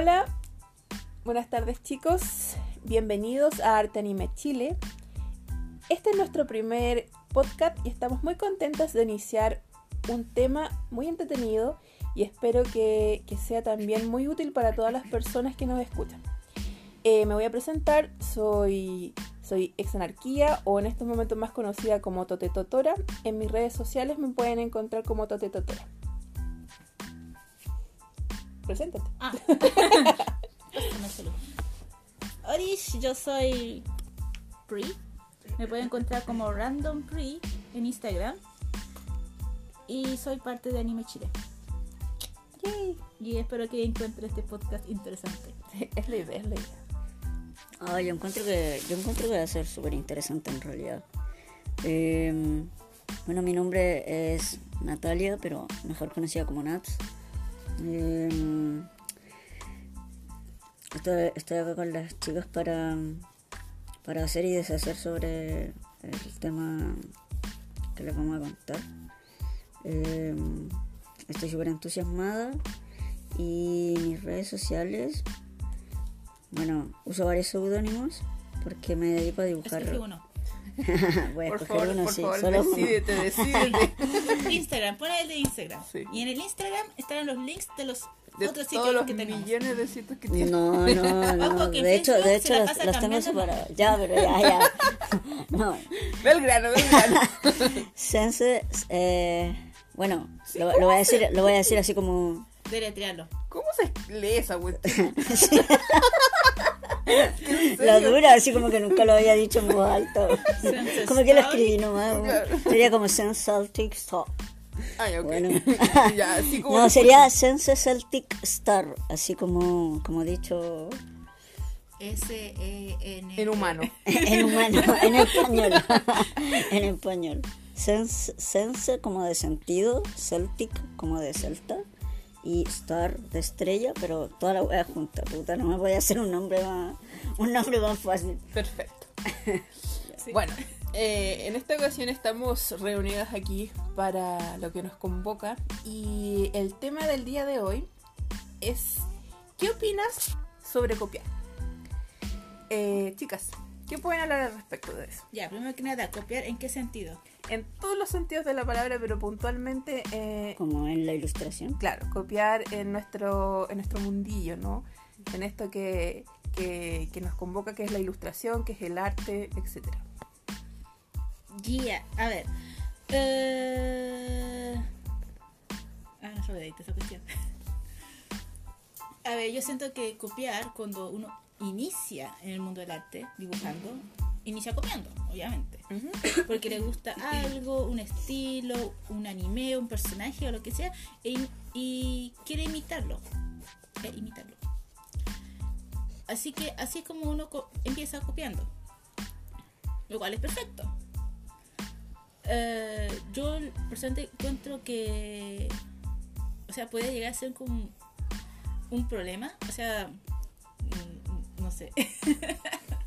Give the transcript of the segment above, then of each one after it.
Hola, buenas tardes chicos, bienvenidos a Arte Anime Chile. Este es nuestro primer podcast y estamos muy contentos de iniciar un tema muy entretenido y espero que, sea también muy útil para todas las personas que nos escuchan. Eh, me voy a presentar, soy, soy Exanarquía o en estos momentos más conocida como Tote Totora. En mis redes sociales me pueden encontrar como Tote Totora. Preséntate. Ah. Orish, yo soy Pri. Me pueden encontrar como Random Pri en Instagram. Y soy parte de Anime Chile. Yay. Y espero que encuentre este podcast interesante. Es la idea, es la idea. Ah, yo encuentro que yo encuentro que va a ser súper interesante en realidad. Eh, bueno, mi nombre es Natalia, pero mejor conocida como Nats. Eh, estoy, estoy acá con las chicas para, para hacer y deshacer sobre el tema que les vamos a contar. Eh, estoy súper entusiasmada y mis redes sociales bueno, uso varios seudónimos porque me dedico a dibujar. Voy a Por escoger favor, uno, por sí. favor, Solo uno. decídete, decídete. Instagram, pon el de Instagram. Sí. Y en el Instagram estarán los links de los De otros todos sitios los que tenemos. millones de sitios que tienes. No, no, no. Ojo, que De hecho, de hecho pasa las tengo separadas. Ya, pero ya, ya. No. Ve el grano, ve el grano. Sense, eh, bueno, Sí, lo, ¿cómo lo voy a decir, lo voy a decir así como. Deletrearlo. ¿Cómo se lee esa cuestión? La dura, así como que nunca lo había dicho en voz alta. Como que lo escribí nomás. Claro. Sería como Sense Celtic Star. Ay, ok. Bueno. ya, así como. No, sería Sense Celtic Star, así como, como dicho S-E-N. En humano. en humano, en español. en español. Sense, sense como de sentido, Celtic como de celta y Star de estrella, pero toda la wea junta, puta, no me voy a hacer un nombre más, un nombre más fácil. Perfecto. Sí. Bueno, eh, en esta ocasión estamos reunidas aquí para lo que nos convoca y el tema del día de hoy es ¿qué opinas sobre copiar? Eh, chicas, ¿qué pueden hablar al respecto de eso? Ya, primero que nada, copiar en qué sentido. En todos los sentidos de la palabra, pero puntualmente, eh, Como en la ilustración. claro, copiar en nuestro, en nuestro mundillo, ¿no? En esto que, que, que nos convoca, que es la ilustración, que es el arte, etcétera. Guía, a ver. Eh... Ah, no sabía esa cuestión. A ver, yo siento que copiar cuando uno inicia en el mundo del arte dibujando, inicia copiando, obviamente. Porque le gusta algo, un estilo, un anime, un personaje o lo que sea, e y quiere imitarlo. E imitarlo. Así que así es como uno co- empieza copiando. Lo cual es perfecto. Eh, yo personalmente encuentro que o sea puede llegar a ser como un problema o sea mm, no sé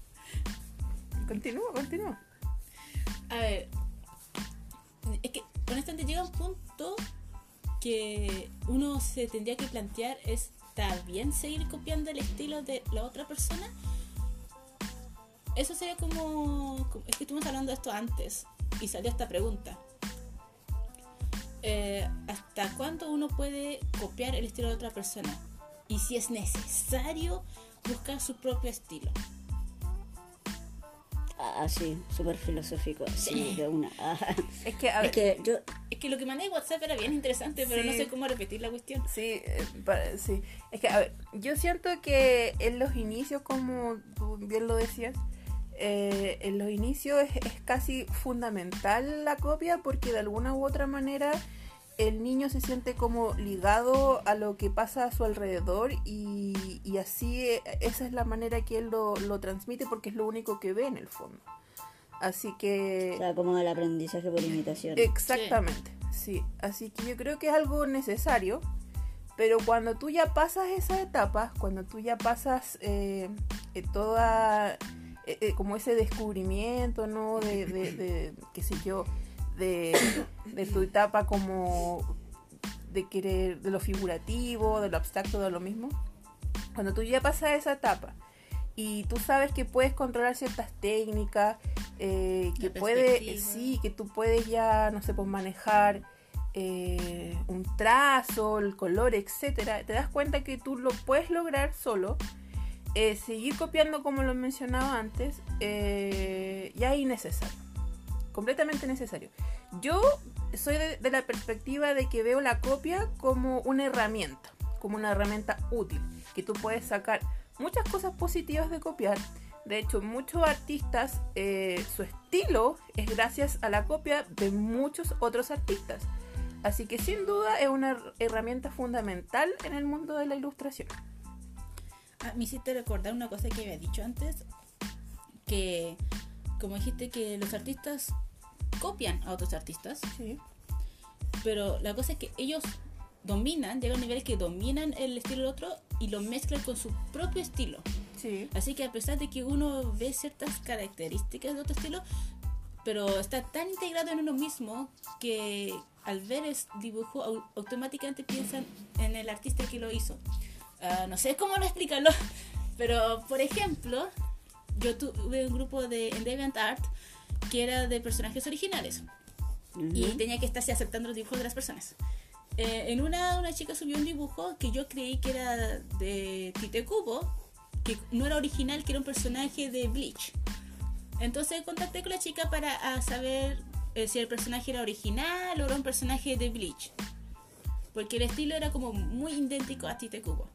Continúa, continúa. a ver es que honestamente llega un punto que uno se tendría que plantear está bien seguir copiando el estilo de la otra persona eso sería como es que estuvimos hablando de esto antes y salió esta pregunta. Eh, hasta cuándo uno puede copiar el estilo de otra persona y si es necesario buscar su propio estilo Ah, sí, súper filosófico. Sí, de una. Ah, Es que, a ver, Es que yo, es que lo que mandé WhatsApp era bien interesante pero no sé cómo repetir la cuestión Sí, eh, para- sí. Es que, a ver, yo siento que en los inicios, como tú bien lo decías, eh, en los inicios es, es casi fundamental la copia porque de alguna u otra manera el niño se siente como ligado a lo que pasa a su alrededor y, y así eh, esa es la manera que él lo, lo transmite porque es lo único que ve en el fondo. Así que... o sea, como el aprendizaje por imitación. Exactamente, sí. Así que yo creo que es algo necesario, pero cuando tú ya pasas esa etapa, cuando tú ya pasas eh, eh, toda, eh, como ese descubrimiento, ¿no? De, de, de, qué sé yo, de, de tu etapa como de querer, de lo figurativo, de lo abstracto, de lo mismo. Cuando tú ya pasas esa etapa y tú sabes que puedes controlar ciertas técnicas, eh, que puedes, perspectiva. sí, que tú puedes ya, no sé, pues manejar eh, un trazo, el color, etcétera, te das cuenta que tú lo puedes lograr solo. Eh, seguir copiando como lo mencionaba antes eh, ya es innecesario completamente necesario. Yo soy de, la perspectiva de que veo la copia como una herramienta como una herramienta útil que tú puedes sacar muchas cosas positivas de copiar. De hecho muchos artistas eh, su estilo es gracias a la copia de muchos otros artistas. Así que sin duda es una her- herramienta fundamental en el mundo de la ilustración. Ah, me hiciste recordar una cosa que había dicho antes, que como dijiste que los artistas copian a otros artistas, sí pero la cosa es que ellos dominan, llegan a niveles que dominan el estilo del otro y lo mezclan con su propio estilo. sí Así que a pesar de que uno ve ciertas características de otro estilo, pero está tan integrado en uno mismo que al ver el dibujo au- automáticamente piensan en el artista que lo hizo. Ah, no sé cómo lo explicarlo, pero por ejemplo, yo tuve un grupo de en DeviantArt que era de personajes originales y tenía que estarse aceptando los dibujos de las personas. Eh, en una, una chica subió un dibujo que yo creí que era de Tite Kubo, que no era original, que era un personaje de Bleach. Entonces contacté con la chica para saber eh, si el personaje era original o era un personaje de Bleach. Porque el estilo era como muy idéntico a Tite Kubo.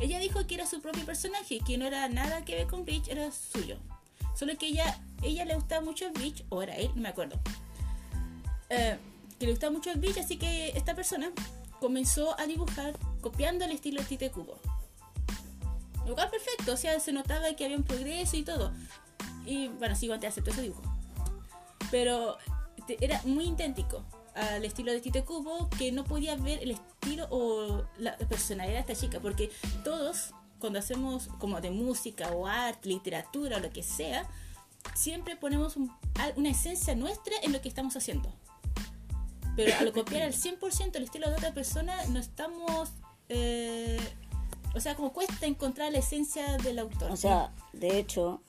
Ella dijo que era su propio personaje, que no era nada que ver con Bleach, era suyo. Solo que ella, ella le gustaba mucho el Bleach, o era él, no me acuerdo. Eh, que le gustaba mucho el Bleach, así que esta persona comenzó a dibujar copiando el estilo de Tite Kubo. Lo perfecto, o sea, se notaba que había un progreso y todo. Y bueno, sí, antes aceptó ese dibujo. Pero te- era muy idéntico al estilo de Tite Kubo, que no podía ver el estilo o la personalidad de esta chica, porque todos, cuando hacemos como de música o arte, literatura o lo que sea, siempre ponemos un- una esencia nuestra en lo que estamos haciendo. Pero al copiar al 100% el estilo de otra persona, no estamos... eh, o sea, como cuesta encontrar la esencia del autor. O sea, de hecho,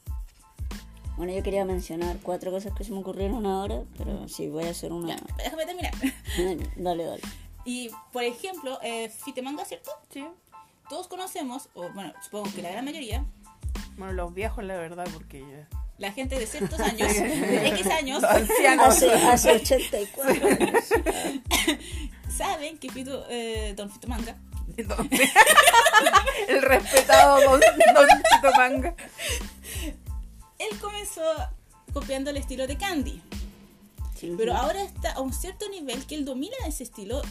bueno, yo quería mencionar cuatro cosas que se me ocurrieron ahora, pero sí, voy a hacer una... Ya, déjame terminar. dale, dale. Y, por ejemplo, eh, Fitemanga, ¿cierto? sí Todos conocemos, o bueno, supongo que la gran mayoría, bueno los viejos la verdad porque ya la gente de ciertos años, de X años, los ancianos Hace, hace 84 años. saben que Fito, eh, Don Entonces, el respetado Don, don él comenzó copiando el estilo de Candy. Pero ahora está a un cierto nivel que él domina ese estilo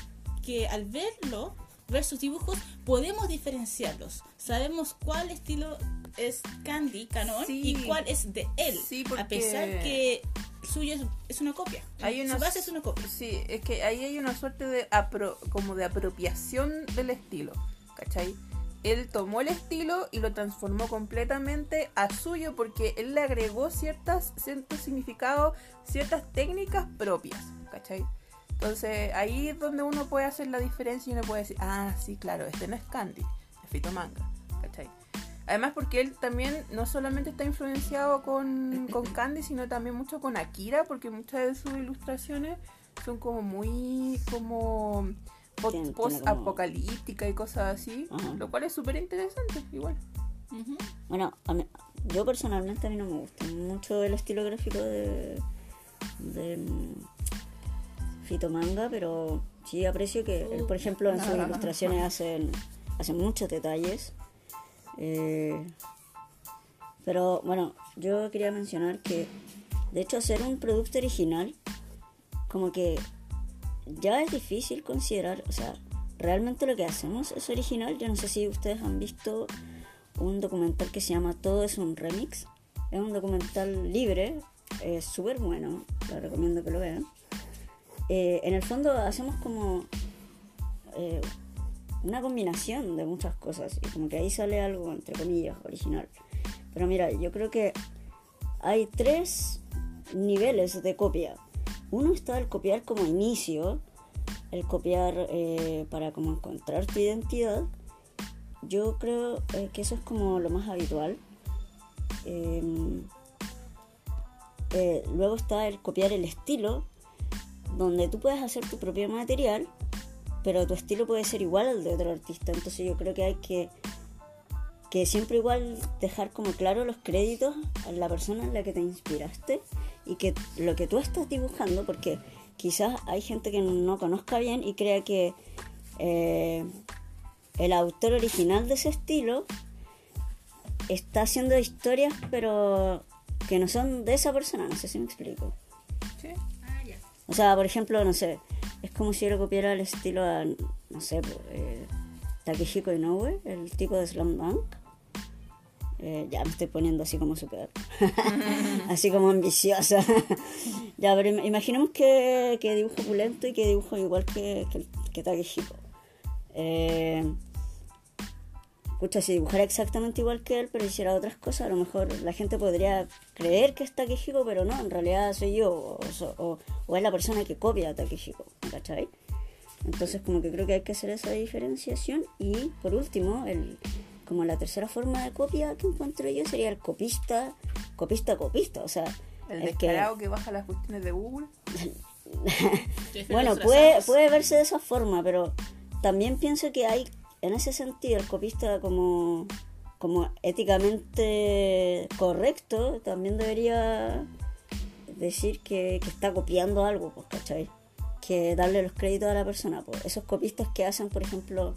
que al verlo, ver sus dibujos, podemos diferenciarlos. Sabemos cuál estilo es Candy, Canon, Sí. y cuál es de él. Sí, porque- A pesar que suyo es, es una copia. Hay Su una- base es una copia. Sí, es que ahí hay una suerte de apro- como de apropiación del estilo, ¿cachai? Él tomó el estilo y lo transformó completamente a suyo porque él le agregó ciertas, ciertos significados, ciertas técnicas propias, ¿cachai? Entonces ahí es donde uno puede hacer la diferencia y uno puede decir, ah, sí, claro, este no es Candy, es Fito Manga, ¿cachai? Además porque él también no solamente está influenciado con, con Candy, sino también mucho con Akira, porque muchas de sus ilustraciones son como muy como post-apocalíptica y cosas así, lo cual es súper interesante, igual. Bueno, a mí- yo personalmente a mí no me gusta mucho el estilo gráfico de, de Fitomanga, pero sí aprecio que él, por ejemplo, en sus ilustraciones hace, hace muchos detalles. Eh, pero bueno, yo quería mencionar que de hecho hacer un producto original como que ya es difícil considerar, o sea, realmente lo que hacemos es original. Yo no sé si ustedes han visto un documental que se llama Todo es un remix. Es un documental libre, es súper bueno, lo recomiendo que lo vean. Eh, en el fondo hacemos como eh, una combinación de muchas cosas y como que ahí sale algo, entre comillas, original. Pero mira, yo creo que hay tres niveles de copia. Uno está el copiar como inicio, el copiar eh, para como encontrar tu identidad. yo creo que eso es como lo más habitual. Em, luego está el copiar el estilo, donde tú puedes hacer tu propio material, pero tu estilo puede ser igual al de otro artista. Entonces yo creo que hay que, que siempre igual dejar como claro los créditos a la persona en la que te inspiraste y que lo que tú estás dibujando, porque quizás hay gente que no conozca bien y crea que eh, el autor original de ese estilo está haciendo historias pero que no son de esa persona, no sé si me explico. Sí. O sea, por ejemplo, no sé, es como si yo copiara el estilo a, no sé, eh, Takehiko Inoue, el tipo de Slam Dunk. Eh, ya me estoy poniendo así como súper, así como ambiciosa. ya, pero im- imaginemos que, que dibujo opulento y que dibujo igual que, que, que Takehiko. Eh, Pucha, si dibujara exactamente igual que él, pero hiciera otras cosas, a lo mejor la gente podría creer que es Takehiko, pero no, en realidad soy yo, o, so- o- o es la persona que copia a Takehiko, ¿me ¿cachai? Entonces como que creo que hay que hacer esa diferenciación y por último, el, como la tercera forma de copia que encuentro yo sería el copista, copista copista, o sea, El el que, descarado que baja las cuestiones de Google. bueno, puede, puede verse de esa forma, pero también pienso que hay, en ese sentido, el copista como, como éticamente correcto, también debería decir que, que está copiando algo, pues, ¿cachai? Que darle los créditos a la persona. Pues. Esos copistas que hacen, por ejemplo,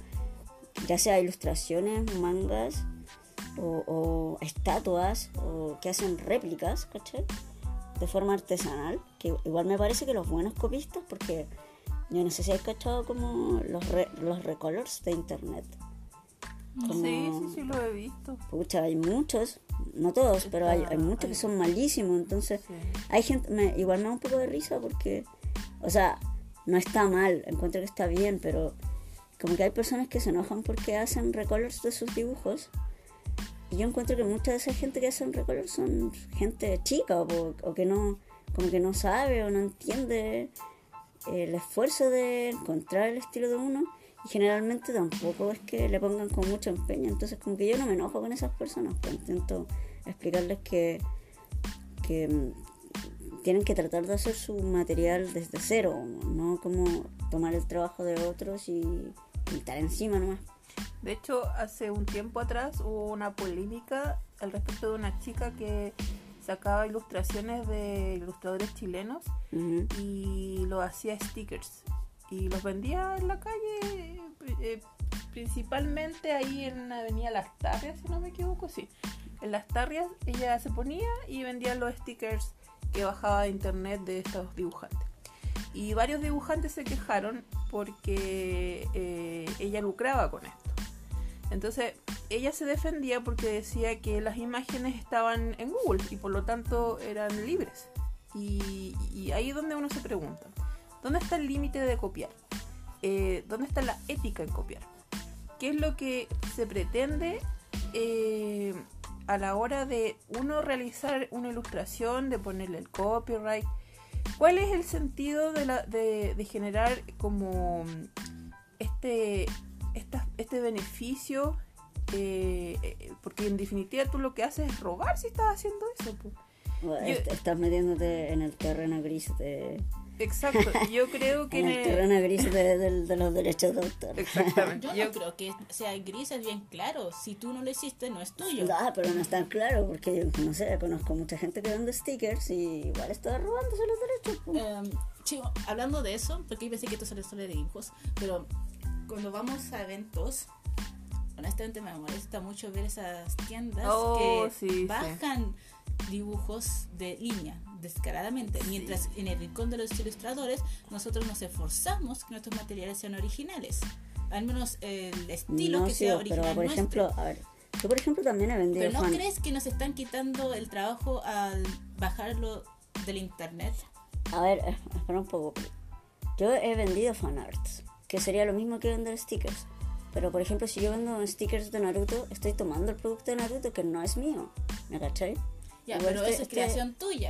ya sea ilustraciones, mangas o, o estatuas, o que hacen réplicas, ¿cachai? de forma artesanal, que igual me parece que los buenos copistas, porque yo no sé si has cachado como los, re- los recolors de internet. Como- Sí, sí, sí, lo he visto. Pucha, hay muchos, no todos, pero hay, hay muchos que son malísimos, entonces Sí. hay gente, me, igual me da un poco de risa porque, o sea, no está mal, encuentro que está bien, pero como que hay personas que se enojan porque hacen recolors de sus dibujos. Y yo encuentro que mucha de esa gente que hacen recolors son gente chica o, o que no, como que no sabe o no entiende el esfuerzo de encontrar el estilo de uno. Y generalmente tampoco es que le pongan con mucho empeño. Entonces como que yo no me enojo con esas personas, pues intento explicarles que, que mm, tienen que tratar de hacer su material desde cero, no como tomar el trabajo de otros y pintar encima nomás. De hecho, hace un tiempo atrás hubo una polémica al respecto de una chica que sacaba ilustraciones de ilustradores chilenos y lo hacía stickers. Y los vendía en la calle eh, principalmente ahí en Avenida Las Tarrias si no me equivoco sí. En Las Tarrias ella se ponía y vendía los stickers que bajaba de internet de estos dibujantes. Y varios dibujantes se quejaron porque eh, ella lucraba con esto entonces ella se defendía porque decía que las imágenes estaban en Google y por lo tanto eran libres. Y, ahí es donde uno se pregunta, ¿dónde está el límite de copiar? Eh, ¿Dónde está la ética en copiar? ¿Qué es lo que se pretende eh, a la hora de uno realizar una ilustración, de ponerle el copyright? ¿Cuál es el sentido de generar como este, esta- este beneficio? eh, eh, porque en definitiva tú lo que haces es robar si estás haciendo eso. po. Bueno, Yo- est- Estás metiéndote en el terreno gris de, Exacto, yo creo que en el terreno gris de, del- de los derechos de autor. Exactamente. Yo Yo- no creo que sea gris, es bien claro. Si tú no lo hiciste, no es tuyo. Ah, pero no es tan claro porque no sé, conozco mucha gente que vende stickers y igual está robándose los derechos. pues. Em, chico, hablando de eso, porque yo pensé que esto solo solo de dibujos, pero cuando vamos a eventos, honestamente me molesta mucho ver esas tiendas Oh, que sí, sí. bajan dibujos de línea descaradamente, mientras en el rincón de los ilustradores nosotros nos esforzamos que nuestros materiales sean originales. Al menos el estilo no, que sea pero original por nuestro. ejemplo, a ver, yo por ejemplo también he vendido Pero ¿no crees que nos están quitando el trabajo al bajarlo del internet? A ver, espera un poco. Yo he vendido fanarts, que sería lo mismo que vender stickers. Pero por ejemplo, si yo vendo stickers de Naruto, estoy tomando el producto de Naruto que no es mío. ¿Me cachai? Ya, Igual pero este- eso es este- creación tuya.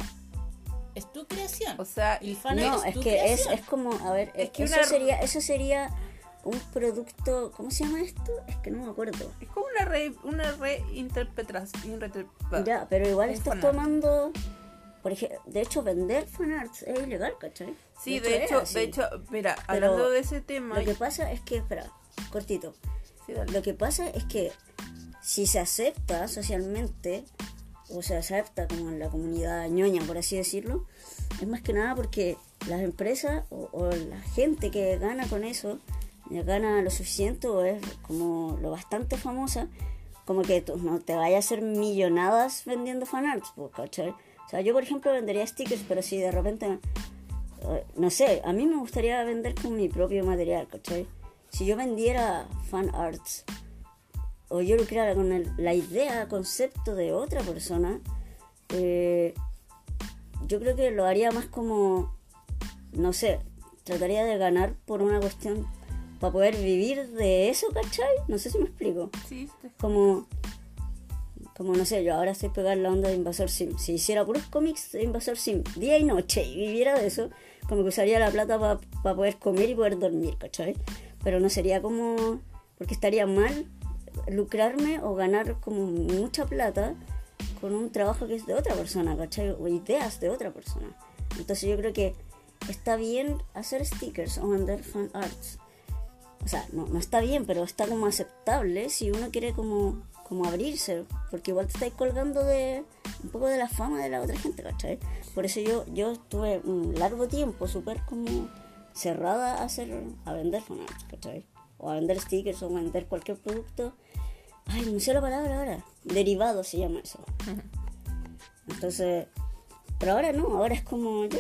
Es tu creación. o sea, el fan No, es es tu que es, creación. es como, a ver, Es que eso, una- sería, eso sería un producto, ¿cómo se llama esto? Es que no me acuerdo. Es como una re, una reinterpretación. Ya, pero igual estás tomando, por ejemplo, de hecho vender fanarts es ilegal, ¿cachai? Sí, de hecho, es así. de hecho, mira, Pero hablando de ese tema. Lo que pasa es que, espera, cortito. Sí. Lo que pasa es que si se acepta socialmente, o se acepta como en la comunidad ñoña, por así decirlo, es más que nada porque las empresas o, o la gente que gana con eso, ya gana lo suficiente o es como lo bastante famosa, como que tú no te vayas a hacer millonadas vendiendo fanarts, pues, ¿cachai? O sea, yo por ejemplo vendería stickers, pero si de repente eh, no sé, a mí me gustaría vender con mi propio material, ¿cachai? Si yo vendiera fan arts o yo lo creara con el- la idea, concepto de otra persona, eh, yo creo que lo haría más como, no sé, trataría de ganar por una cuestión para poder vivir de eso, ¿cachai? No sé si me explico. Sí, sí. Como, como no sé, yo ahora estoy pegada en la onda de Invasor Sim. Si hiciera puros cómics de Invasor Sim día y noche y viviera de eso, como que usaría la plata para poder comer y poder dormir, ¿cachai? Pero no sería como, porque estaría mal lucrarme o ganar como mucha plata con un trabajo que es de otra persona, ¿cachai? O ideas de otra persona. Entonces yo creo que está bien hacer stickers o vender fan arts. O sea, no, no está bien, pero está como aceptable si uno quiere como, como abrirse. Porque igual te estáis colgando de un poco de la fama de la otra gente, ¿cachai? Por eso yo, yo estuve un largo tiempo súper como cerrada a hacer, a vender fanarts, ¿cachai? O a vender stickers o a vender cualquier producto. Ay, no sé la palabra ahora. Derivado se llama eso. Entonces, pero ahora no, ahora es como ya.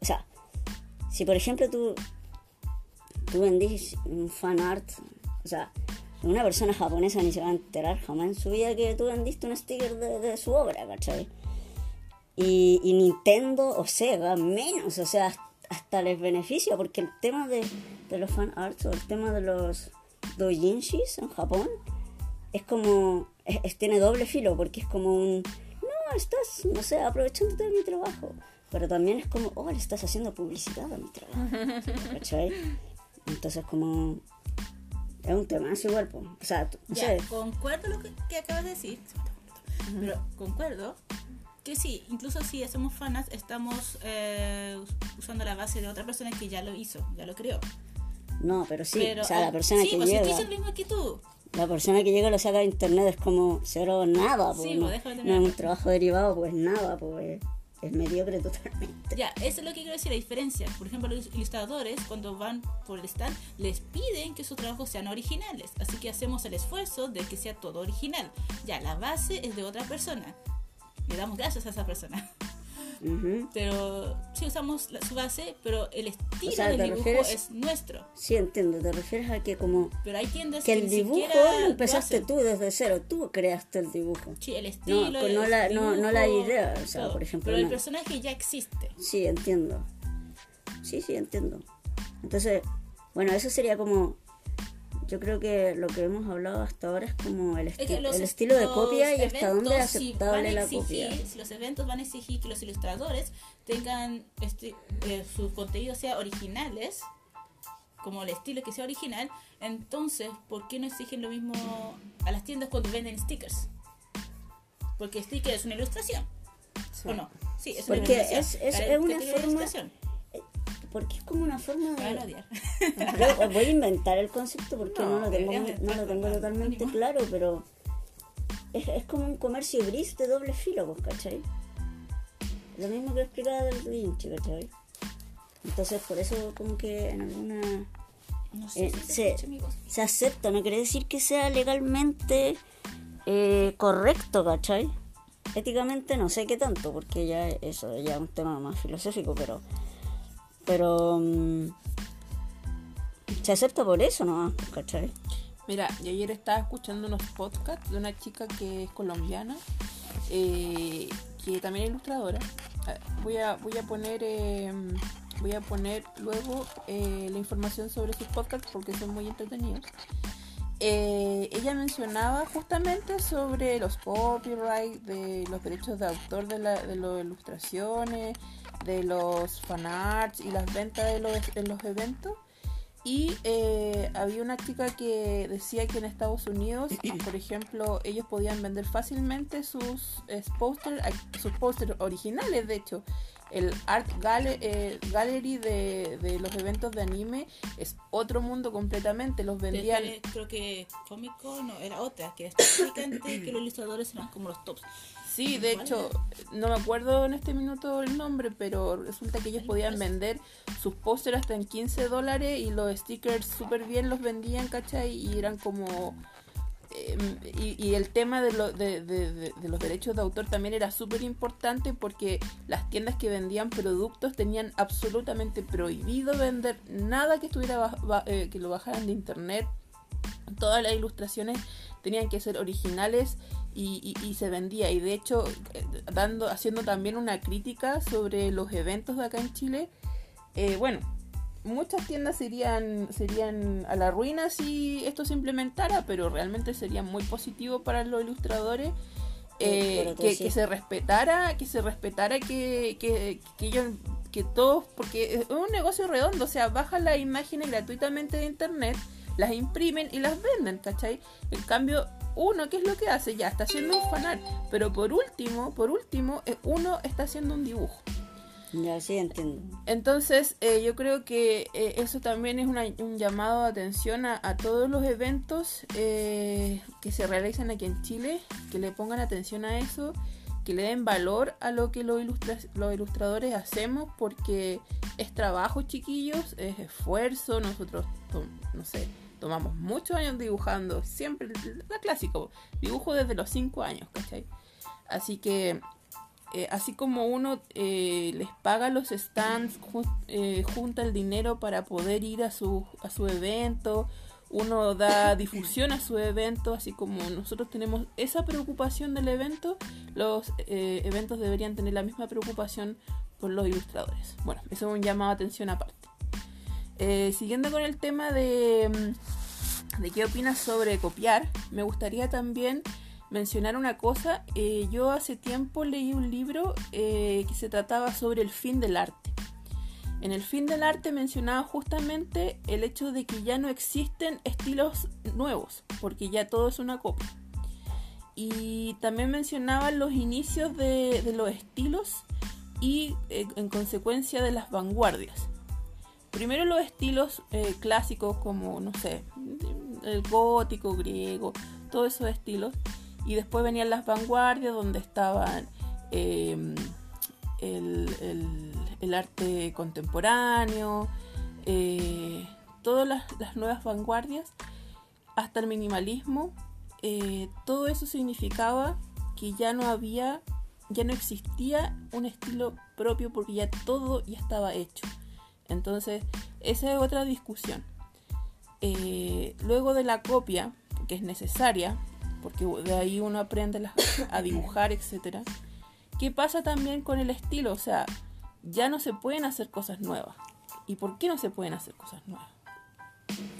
O sea, si por ejemplo tú, tú vendís un fan art, o sea, una persona japonesa ni se va a enterar jamás en su vida que tú vendiste un sticker de, de su obra, ¿cachai? Y, y Nintendo o Sega menos, o sea, hasta les beneficia, porque el tema de, de los fan arts o el tema de los doujinshis en Japón es como, es, es- tiene doble filo, porque es como un, no, estás, no sé, aprovechándote de mi trabajo, pero también es como, oh, le estás haciendo publicidad a mi trabajo, ¿cachai? Entonces como, es un tema así igual, po. o sea, tú- no Ya, sé, concuerdo lo que, que acabas de decir, pero concuerdo que sí, incluso si hacemos fanas, estamos eh, usando la base de otra persona que ya lo hizo, ya lo creó. no, pero sí, pero, o sea, la persona sí, que pues si llega, estoy diciendo lo mismo que tú. la persona que llega lo saca de internet es como cero nada, po, Sí, no, pues, no es un trabajo derivado, pues nada, pues es mediocre totalmente. Ya, eso es lo que quiero decir, la diferencia. Por ejemplo, los ilustradores, cuando van por el stand, les piden que sus trabajos sean originales. Así que hacemos el esfuerzo de que sea todo original. Ya, la base es de otra persona. Le damos gracias a esa persona. Pero sí usamos la- su base, pero el estilo O sea, del ¿te dibujo refieres- es nuestro. Sí, entiendo, te refieres a que como Pero hay tiendas que el dibujo lo empezaste tú desde cero, tú creaste el dibujo. Sí, el estilo. no el la, no, no la dibujo, idea, o sea, todo. por ejemplo, Pero el personaje ya existe. Sí, entiendo. Sí, sí, entiendo. Entonces, bueno, eso sería como. Yo creo que lo que hemos hablado hasta ahora es como el, Es esti- que los- el estilo de copia y hasta dónde es si aceptable a la exigir- copia. Si los eventos van a exigir que los ilustradores tengan este, eh, sus contenidos sea originales, como el estilo que sea original, entonces, ¿por qué no exigen lo mismo a las tiendas cuando venden stickers? Porque sticker es una ilustración, ¿o no? Sí, es una Porque ilustración. es- es- es una forma- ilustración. Porque es como una forma Me van a de. odiar. Yo voy a inventar el concepto porque no, No, lo tengo, no lo tengo totalmente ánimo. claro, pero. Es, es como un comercio gris de doble filo, pues, ¿cachai? Lo mismo que explicaba del Vinci, ¿cachai? Entonces, por eso, como que en alguna. No sé Eh, si se se acepta, no quiere decir que sea legalmente eh, correcto, ¿cachai? Éticamente no sé qué tanto, porque ya eso ya es un tema más filosófico, pero pero mm, se acepta por eso, ¿no? ¿cachai? Mira, yo ayer estaba escuchando unos podcasts de una chica que es colombiana, eh, que también es ilustradora. Voy a, voy a poner eh, voy a poner luego eh, la información sobre sus podcasts porque son muy entretenidos. Eh, ella mencionaba justamente sobre los copyright, de los derechos de autor de, la, de las ilustraciones, de los fanarts y las ventas de los, de los eventos. Y eh, había una chica que decía que en Estados Unidos, por ejemplo, ellos podían vender fácilmente sus eh, pósters, sus pósters originales, de hecho. El Art eh, Gallery de, de, los eventos de anime es otro mundo completamente. Los vendían. creo que cómico no, era otra, que es que los ilustradores eran como los tops. Sí, de hecho, no me acuerdo en este minuto el nombre, pero resulta que ellos podían vender sus pósteres hasta en 15 dólares y los stickers súper bien los vendían, ¿cachai? Y eran como... Em, y, el tema de, de, los derechos de autor también era súper importante porque las tiendas que vendían productos tenían absolutamente prohibido vender nada que estuviera eh, que lo bajaran de internet. Todas las ilustraciones tenían que ser originales y, y, se vendía. Y de hecho, eh, dando, haciendo también una crítica sobre los eventos de acá en Chile, eh, bueno, muchas tiendas serían, serían a la ruina si esto se implementara, pero realmente sería muy positivo para los ilustradores. Eh, que, que, se respetara, que se respetara que, que, que ellos, que todos, porque es un negocio redondo, o sea, bajan las imágenes gratuitamente de internet, las imprimen y las venden, ¿cachai? En cambio, uno, ¿qué es lo que hace? Ya, está haciendo un fanart. Pero por último, por último, eh, uno está haciendo un dibujo. Ya, sí, entiendo. Entonces, eh, yo creo que eh, eso también es un llamado de atención a, todos los eventos que se realizan aquí en Chile, que le pongan atención a eso, que le den valor a lo que los, los ilustradores hacemos, porque es trabajo, chiquillos, es esfuerzo, nosotros, no sé, tomamos muchos años dibujando, siempre, la clásico, dibujo desde los 5 años, ¿cachai? Así que, eh, así como uno eh, les paga los stands, eh, junta el dinero para poder ir a su, a su evento, uno da difusión a su evento, así como nosotros tenemos esa preocupación del evento, los eventos deberían tener la misma preocupación por los ilustradores. Bueno, eso es un llamado a atención aparte. Eh, siguiendo con el tema de, mm, de qué opinas sobre copiar, me gustaría también mencionar una cosa. Eh, yo hace tiempo leí un libro eh, que se trataba sobre el fin del arte. En el fin del arte mencionaba justamente el hecho de que ya no existen estilos nuevos, porque ya todo es una copia. Y también mencionaba los inicios de los estilos y en consecuencia de las vanguardias primero los estilos eh, clásicos como, no sé, el gótico, griego, todos esos estilos. Y después venían las vanguardias donde estaban em, el, arte contemporáneo, eh, todas las, nuevas vanguardias, hasta el minimalismo. Eh, todo eso significaba que ya no había, ya no existía un estilo propio porque ya todo ya estaba hecho. Entonces, esa es otra discusión. Eh, luego de la copia, que es necesaria, porque de ahí uno aprende a dibujar, etc. ¿Qué pasa también con el estilo? O sea, ya no se pueden hacer cosas nuevas. ¿Y por qué no se pueden hacer cosas nuevas?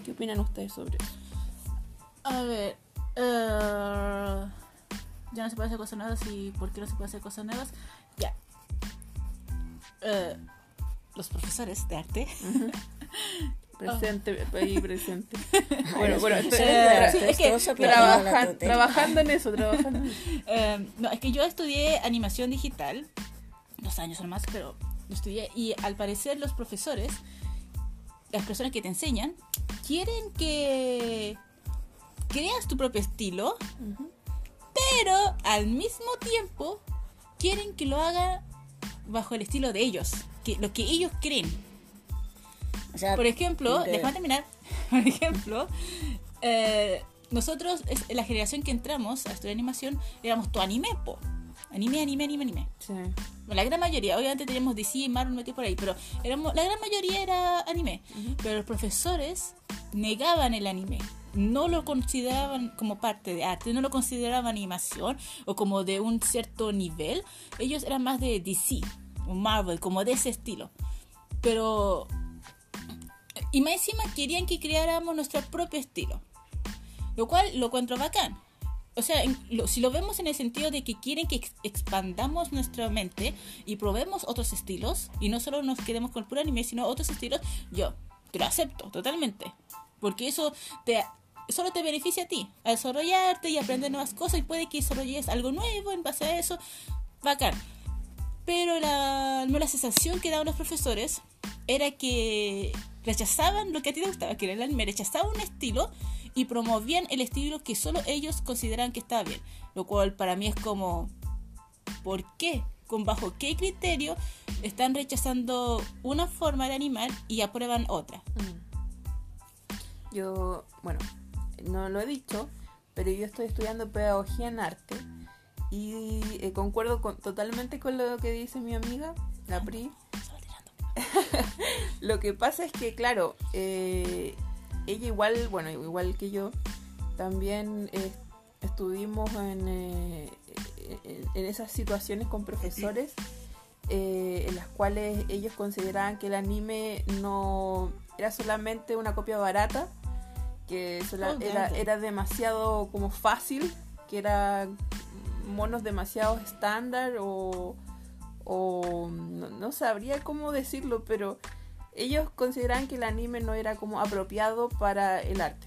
¿Qué opinan ustedes sobre eso? A ver, eh, ya no se pueden hacer cosas nuevas y por qué no se pueden hacer cosas nuevas. Ya. Eh, los profesores de arte. Presente, ahí presente. bueno, bueno, es que trabajando en eso, trabajando eh, no, es que yo estudié animación digital, dos años o más, pero estudié, y al parecer los profesores, las personas que te enseñan, quieren que creas tu propio estilo, pero al mismo tiempo quieren que lo haga bajo el estilo de ellos que, lo que ellos creen. por ejemplo, déjame terminar. Por ejemplo, eh, nosotros, es, la generación que entramos a estudiar animación, éramos todo anime, po. Anime, anime, anime, anime. La gran mayoría, obviamente teníamos DC, Marvel metido por ahí, pero éramos, la gran mayoría era anime. Pero los profesores negaban el anime. No lo consideraban como parte de arte, no lo consideraban animación o como de un cierto nivel. Ellos eran más de DC, Marvel, como de ese estilo. Pero. Y más encima querían que creáramos nuestro propio estilo. Lo cual lo encuentro bacán. O sea, si lo vemos en el sentido de que quieren que expandamos nuestra mente y probemos otros estilos y no solo nos quedemos con el puro anime, sino otros estilos, yo te lo acepto totalmente. Porque eso te solo te beneficia a ti, a desarrollarte y aprender nuevas cosas y puede que desarrolles algo nuevo en base a eso. Bacán. Pero la, la sensación que daban los profesores era que rechazaban lo que a ti te gustaba, que era el anime, rechazaban un estilo y promovían el estilo que solo ellos consideran que estaba bien. Lo cual para mí es como, ¿por qué? ¿Con bajo qué criterio están rechazando una forma de animar y aprueban otra? Mm. Yo, bueno, no lo he dicho, pero yo estoy estudiando pedagogía en arte y eh, concuerdo con, totalmente con lo que dice mi amiga, la PRI. lo que pasa es que, claro, eh, ella igual, bueno, igual que yo, también eh, estuvimos en, en, esas situaciones con profesores en las cuales ellos consideraban que el anime no era solamente una copia barata que era, era, demasiado como fácil, que eran monos demasiado estándar o, no, sabría cómo decirlo, pero ellos consideran que el anime no era como apropiado para el arte.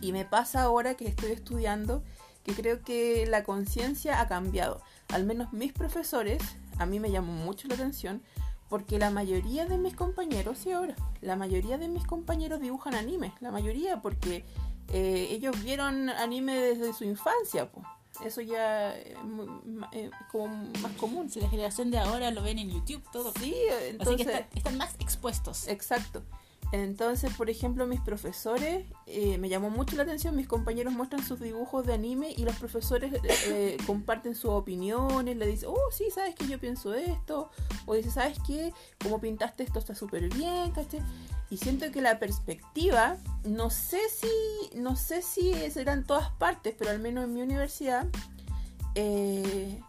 Y me pasa ahora que estoy estudiando que creo que la conciencia ha cambiado. Al menos mis profesores, a mí me llamó mucho la atención, porque la mayoría de mis compañeros, y ahora, la mayoría de mis compañeros dibujan anime, la mayoría, porque eh, ellos vieron anime desde su infancia. Eso ya es eh, como más común. Si la generación de ahora lo ven en YouTube, todo. Sí, entonces. Así que están más expuestos. Exacto. Entonces, por ejemplo, mis profesores, eh, me llamó mucho la atención, mis compañeros muestran sus dibujos de anime y los profesores eh, comparten sus opiniones, le dicen, oh, sí, sabes que yo pienso esto, o dice, sabes que como pintaste esto está súper bien, ¿caché? Y siento que la perspectiva, no sé si, no sé si será en todas partes, pero al menos en mi universidad, eh,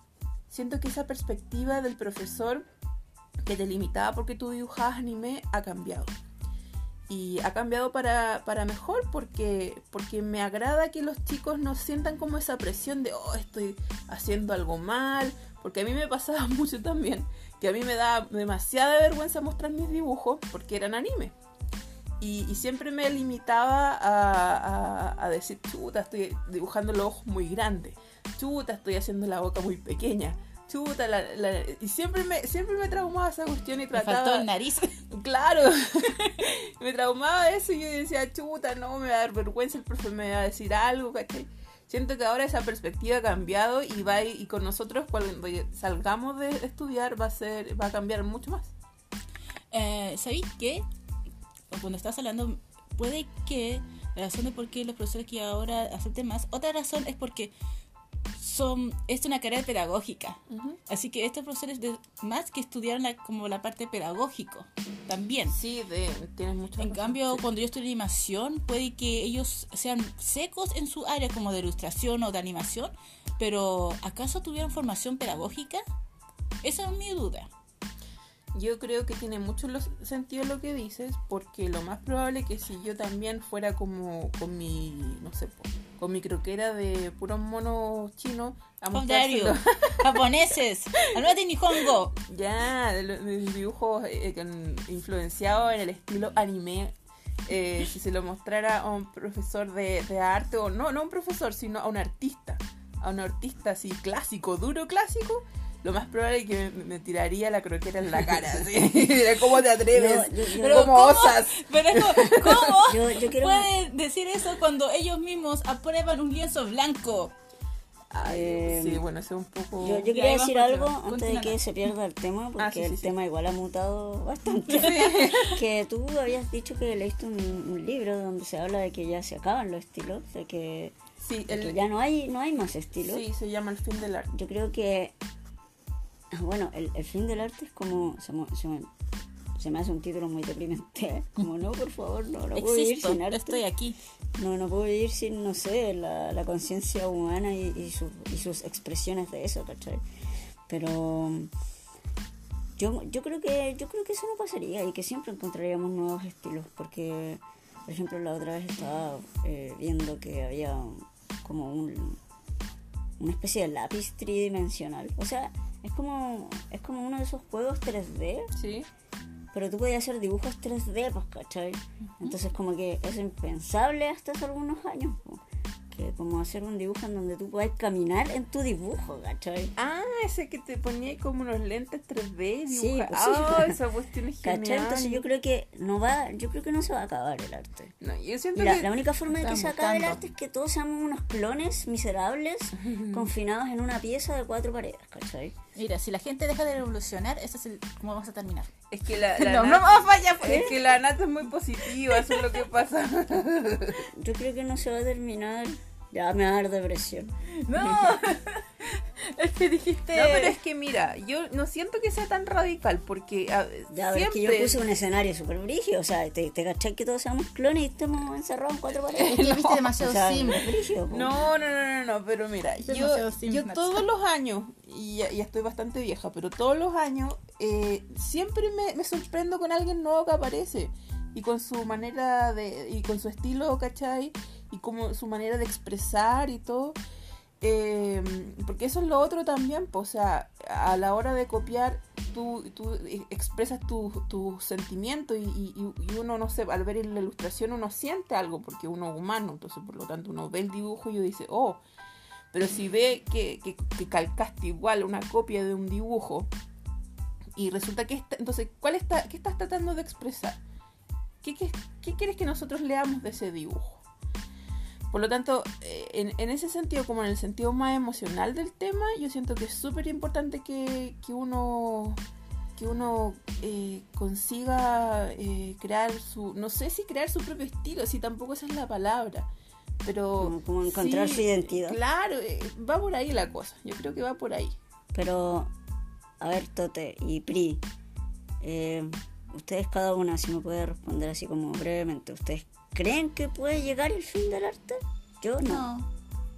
siento que esa perspectiva del profesor que te limitaba porque tú dibujabas anime ha cambiado y ha cambiado para, para, mejor porque, porque me agrada que los chicos no sientan como esa presión de, oh, estoy haciendo algo mal, porque a mí me pasaba mucho también, que a mí me da demasiada vergüenza mostrar mis dibujos porque eran anime. Y, y siempre me limitaba a, a, a, decir, chuta, estoy dibujando los ojos muy grandes, chuta, estoy haciendo la boca muy pequeña, chuta, la, y siempre me, siempre me traumaba esa cuestión y trataba... Me faltó el nariz. Claro, me traumaba eso y yo decía, chuta, no, me va a dar vergüenza, el profe me va a decir algo, ¿cachai? Siento que ahora esa perspectiva ha cambiado y va y con nosotros cuando salgamos de estudiar va a ser va a cambiar mucho más. Eh, ¿Sabéis qué? Cuando estás hablando, puede que la razón de por qué los profesores que ahora acepten más, otra razón es porque son, es una carrera pedagógica. Así que estos profesores, de, más que estudiaron la, como la parte pedagógico, también. Sí, de, tienes mucho En cambio, cuando yo estudié animación, puede que ellos sean secos en su área como de ilustración o de animación, pero ¿acaso tuvieron formación pedagógica? Esa es mi duda. Yo creo que tiene mucho sentido lo que dices, porque lo más probable es que si yo también fuera como con mi, no sé, con mi croquera de puros monos chinos a mostrárselo. japoneses, ni Nihongo. Ya, de, de dibujos eh, influenciados en el estilo anime. Eh, si se lo mostrara a un profesor de, de arte, o no, no a un profesor, sino a un artista, a un artista así clásico, duro clásico, lo más probable es que me, tiraría la croquera en la cara. ¿sí? ¿Cómo te atreves? pero ¿Cómo, osas? Pero ¿cómo pueden decir eso cuando ellos mismos aprueban un lienzo blanco? Eh, sí, bueno, eso es un poco... Yo, quería decir algo antes de que se pierda el tema, porque ah, el tema igual ha mutado bastante. que tú habías dicho que leíste un, un, libro donde se habla de que ya se acaban los estilos, de que, sí, que ya no hay, no hay más estilos. Sí, se llama El fin del arte. Yo creo que bueno, el, el, fin del arte es como. Se, se, se, me hace un título muy deprimente. Como, no, por favor, no, no puedo vivir sin arte. Estoy aquí. No, no puedo vivir sin, no sé, la, la conciencia humana y, y, su, y, sus expresiones de eso, ¿cachai? Pero. Yo, yo creo que yo creo que eso no pasaría y que siempre encontraríamos nuevos estilos porque por ejemplo la otra vez estaba eh, viendo que había como un, una especie de lápiz tridimensional o sea es como, es como uno de esos juegos 3D. Sí. pero tú podías hacer dibujos 3D, pues, ¿cachai? Entonces como que es impensable hasta hace algunos años, que como hacer un dibujo en donde tú puedas caminar en tu dibujo, ¿cachai? Ah, ese que te ponía como unos lentes 3D Sí, dibuja- pues sí. Ah, esa cuestión es ¿Cachai? genial. Entonces yo creo que no va, yo creo que no se va a acabar el arte. No, yo siento La, que la única forma de que se acabe el arte es que todos seamos unos clones miserables confinados en una pieza de cuatro paredes, ¿cachai? Mira, si la gente deja de revolucionar, eso es el, cómo vamos a terminar. es que la, la no, Nat- no vamos allá, pues. es que la nata es muy positiva, eso es lo que pasa. Yo creo que no se va a terminar. Ya me va a dar depresión. No, es que dijiste. No, pero es que mira, yo no siento que sea tan radical porque a- Ya, pero es que yo siempre- puse un escenario súper brígido. O sea, te, te cachai que todos seamos clones y estemos encerrados en cuatro paredes. Es que viste demasiado O sea, sim. es brígido, po. No, no, no, no, no, pero mira, yo, Demasiado Sims, yo Nats. todos los años, y ya, ya estoy bastante vieja, pero todos los años eh, siempre me, me sorprendo con alguien nuevo que aparece y con su manera de, y con su estilo, ¿cachai? Y como su manera de expresar y todo. Eh, porque eso es lo otro también, pues, o sea, a la hora de copiar, tú, tú expresas tus tu sentimientos y, y- uno, no sé, al ver la ilustración uno siente algo, porque uno es humano, entonces por lo tanto uno ve el dibujo y dice, oh, pero si ve que, que, que calcaste igual una copia de un dibujo y resulta que, está, entonces, ¿cuál está, ¿qué estás tratando de expresar? ¿Qué, qué, qué quieres que nosotros leamos de ese dibujo? Por lo tanto, eh, en, en ese sentido, como en el sentido más emocional del tema, yo siento que es súper importante que, que uno que uno eh, consiga eh, crear su, no sé si crear su propio estilo, si tampoco esa es la palabra, pero Como- como encontrar su identidad. Claro, eh, va por ahí la cosa, yo creo que va por ahí. Pero, a ver, Tote y Pri, ustedes cada una, si me puede responder así como brevemente, ¿ustedes creen que puede llegar el fin del arte? Yo no. No.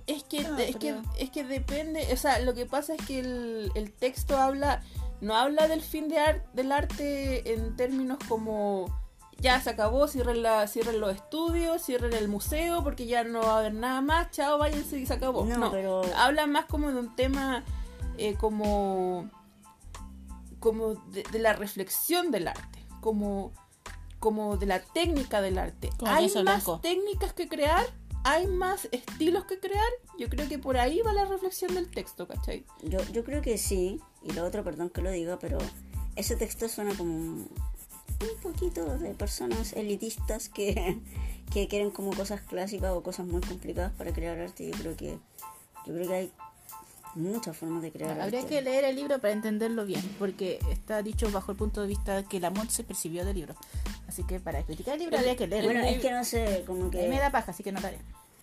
Es que, No, es, que, es que depende, o sea, lo que pasa es que el, el texto habla, no habla del fin de ar- del arte en términos como ya se acabó, cierren, la, cierren los estudios, cierren el museo porque ya no va a haber nada más, chao, váyanse y se acabó. No, No, pero- habla más como de un tema eh, como, como de, de la reflexión del arte, como, como de la técnica del arte. Como Hay más blanco. técnicas que crear, hay más estilos que crear. Yo creo que por ahí va la reflexión del texto, ¿cachai? Yo, yo creo que sí, y lo otro, perdón que lo diga, pero ese texto suena como un, un poquito de personas elitistas que, que quieren como cosas clásicas o cosas muy complicadas para crear arte. Yo creo que, yo creo que hay muchas formas de crear Habría arte. que leer el libro para entenderlo bien, porque está dicho bajo el punto de vista que la Mont se percibió del libro. Así que para criticar el libro habría que leerlo. Bueno, es que no sé, como A mí que... me da paja, así que no lo haré.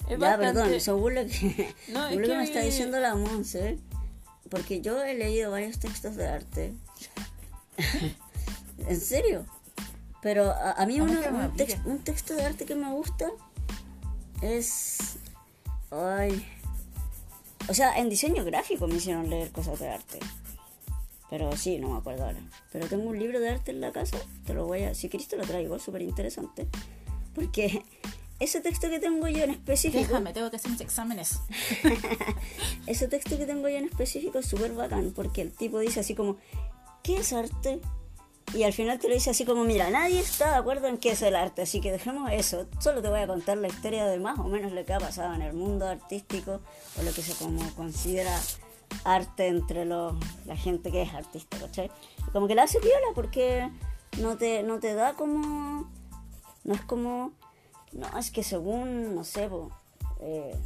Es Ya, bastante- perdón, según lo que, No, es que que- me está diciendo la Monse, porque yo he leído varios textos de arte. ¿En serio? Pero a, a mí tex- un texto de arte que me gusta es... Ay... O sea, en diseño gráfico me hicieron leer cosas de arte. Pero sí, no me acuerdo ahora. Pero tengo un libro de arte en la casa. Te lo voy a... Si querés te lo traigo, súper interesante. Porque ese texto que tengo yo en específico... Déjame, tengo que hacer mis exámenes. Ese texto que tengo yo en específico es súper bacán porque el tipo dice así como, ¿qué es arte? Y al final te lo dice así como, mira, nadie está de acuerdo en qué es el arte, así que dejemos eso. Solo te voy a contar la historia de más o menos lo que ha pasado en el mundo artístico o lo que se como considera arte entre los, la gente que es artista, ¿cachai? Como que la hace viola porque no te, no te da como... No es como... No, es que según, no sé, po, eh,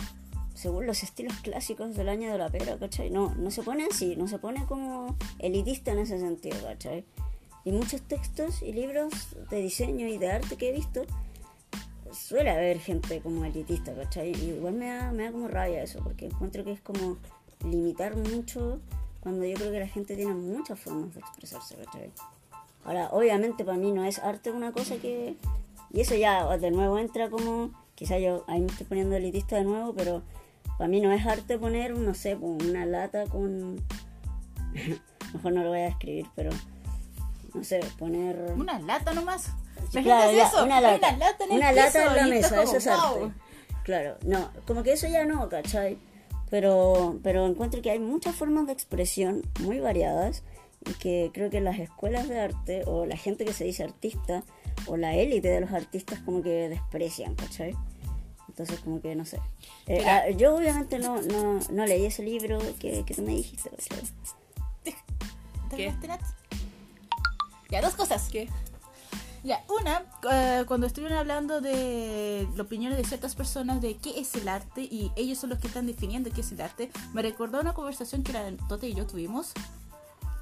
según los estilos clásicos del año de la pera, ¿cachai? No, no se pone así, no se pone como elitista en ese sentido, ¿cachai? Y muchos textos y libros de diseño y de arte que he visto, suele haber gente como elitista, ¿cachai? Y igual me da, me da como rabia eso, porque encuentro que es como limitar mucho cuando yo creo que la gente tiene muchas formas de expresarse, ¿cachai? Ahora, obviamente para mí no es arte una cosa que... Y eso ya de nuevo entra como... Quizá yo ahí me estoy poniendo elitista de nuevo, pero para mí no es arte poner, no sé, pues, una lata con... Mejor no lo voy a describir, pero... No sé, poner... Una lata nomás. ¿Me claro, ya, eso? una lata. Una lata en Una lata en la mesa, eso es arte. Claro, no, como que eso ya no, ¿cachai? Pero, pero encuentro que hay muchas formas de expresión muy variadas y que creo que las escuelas de arte o la gente que se dice artista o la élite de los artistas como que desprecian, ¿cachai? Entonces como que no sé. Eh, ah, yo obviamente no, no, no leí ese libro que, que tú me dijiste, ¿cachai? ¿Te ¿Qué? Nat? Ya, dos cosas. ¿Qué? Ya, una, eh, cuando estuvieron hablando de la opinión de ciertas personas de qué es el arte y ellos son los que están definiendo qué es el arte, me recordó una conversación que la Tote y yo tuvimos,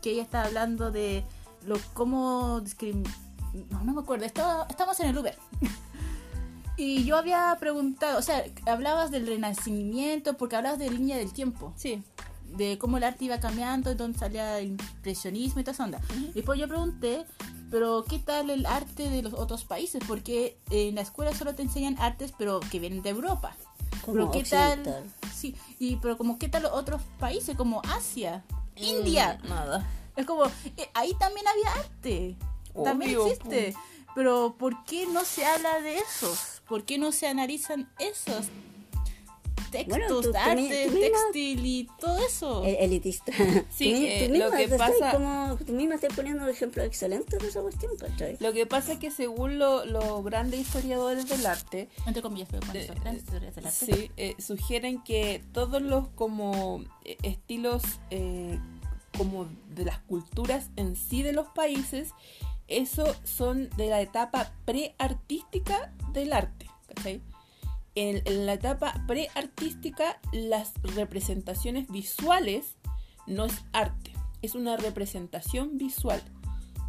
que ella estaba hablando de lo cómo. No, no me acuerdo, estaba, estábamos en el Uber. y yo había preguntado, o sea, hablabas del renacimiento, porque hablabas de línea del tiempo Sí. De cómo el arte iba cambiando, dónde salía el impresionismo y toda esa onda. Después yo pregunté, pero ¿qué tal el arte de los otros países? Porque en la escuela solo te enseñan artes, pero que vienen de Europa. Como pero ¿qué tal? Sí, y pero como ¿qué tal los otros países como Asia, India? Mm, Nada. Es como eh, ahí también había arte. También existe. Pero ¿por qué no se habla de esos? ¿Por qué no se analizan esos textos, Bueno, tú- tú arte, tú misma- textil y todo eso? El- elitista. Sí, Tú eh, tú misma lo que te pasa- como, tú misma estás poniendo ejemplos excelentes de esa cuestión, ¿cachai? Lo que pasa es que según lo- los grandes historiadores del arte, Entre comillas, pero Eh, eso, grandes historias del arte. sí, eh, sugieren que todos los como eh, estilos eh, como de las culturas en sí de los países, eso son de la etapa preartística del arte, ¿cachai? En, la etapa preartística, las representaciones visuales no es arte, es una representación visual.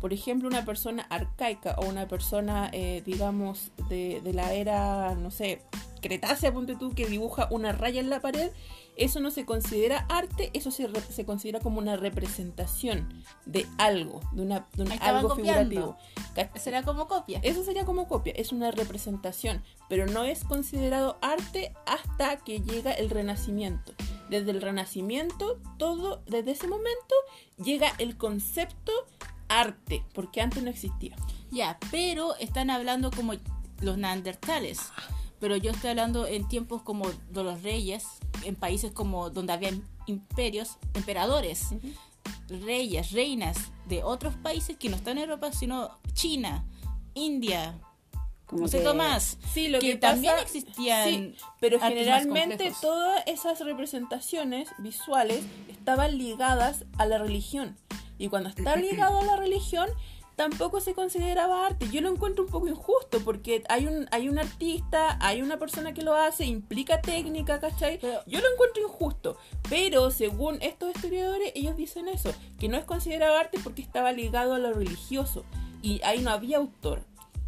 Por ejemplo, una persona arcaica o una persona, eh, digamos, de, de la era, no sé, cretácea, ponte tú, que dibuja una raya en la pared, eso no se considera arte, eso se, re- se considera como una representación de algo, de, una, de un- algo copiando. figurativo. ¿Cach- Será como copia. eso sería como copia, es una representación, pero no es considerado arte hasta que llega el Renacimiento. Desde el Renacimiento, todo, desde ese momento, llega el concepto arte, porque antes no existía. Ya, pero están hablando como los neandertales. Pero yo estoy hablando en tiempos como de los reyes, en países como donde había imperios, emperadores, reyes, reinas de otros países que no están en Europa, sino China, India, Como no sé que- más. Sí, lo que, que, también existían. Sí, pero generalmente todas esas representaciones visuales estaban ligadas a la religión. Y cuando está ligado a la religión, tampoco se consideraba arte. Yo lo encuentro un poco injusto porque hay un, hay un artista, hay una persona que lo hace, implica técnica, ¿cachai? Pero- Yo lo encuentro injusto. Pero según estos historiadores, ellos dicen eso, que no es considerado arte porque estaba ligado a lo religioso. Y ahí no había autor.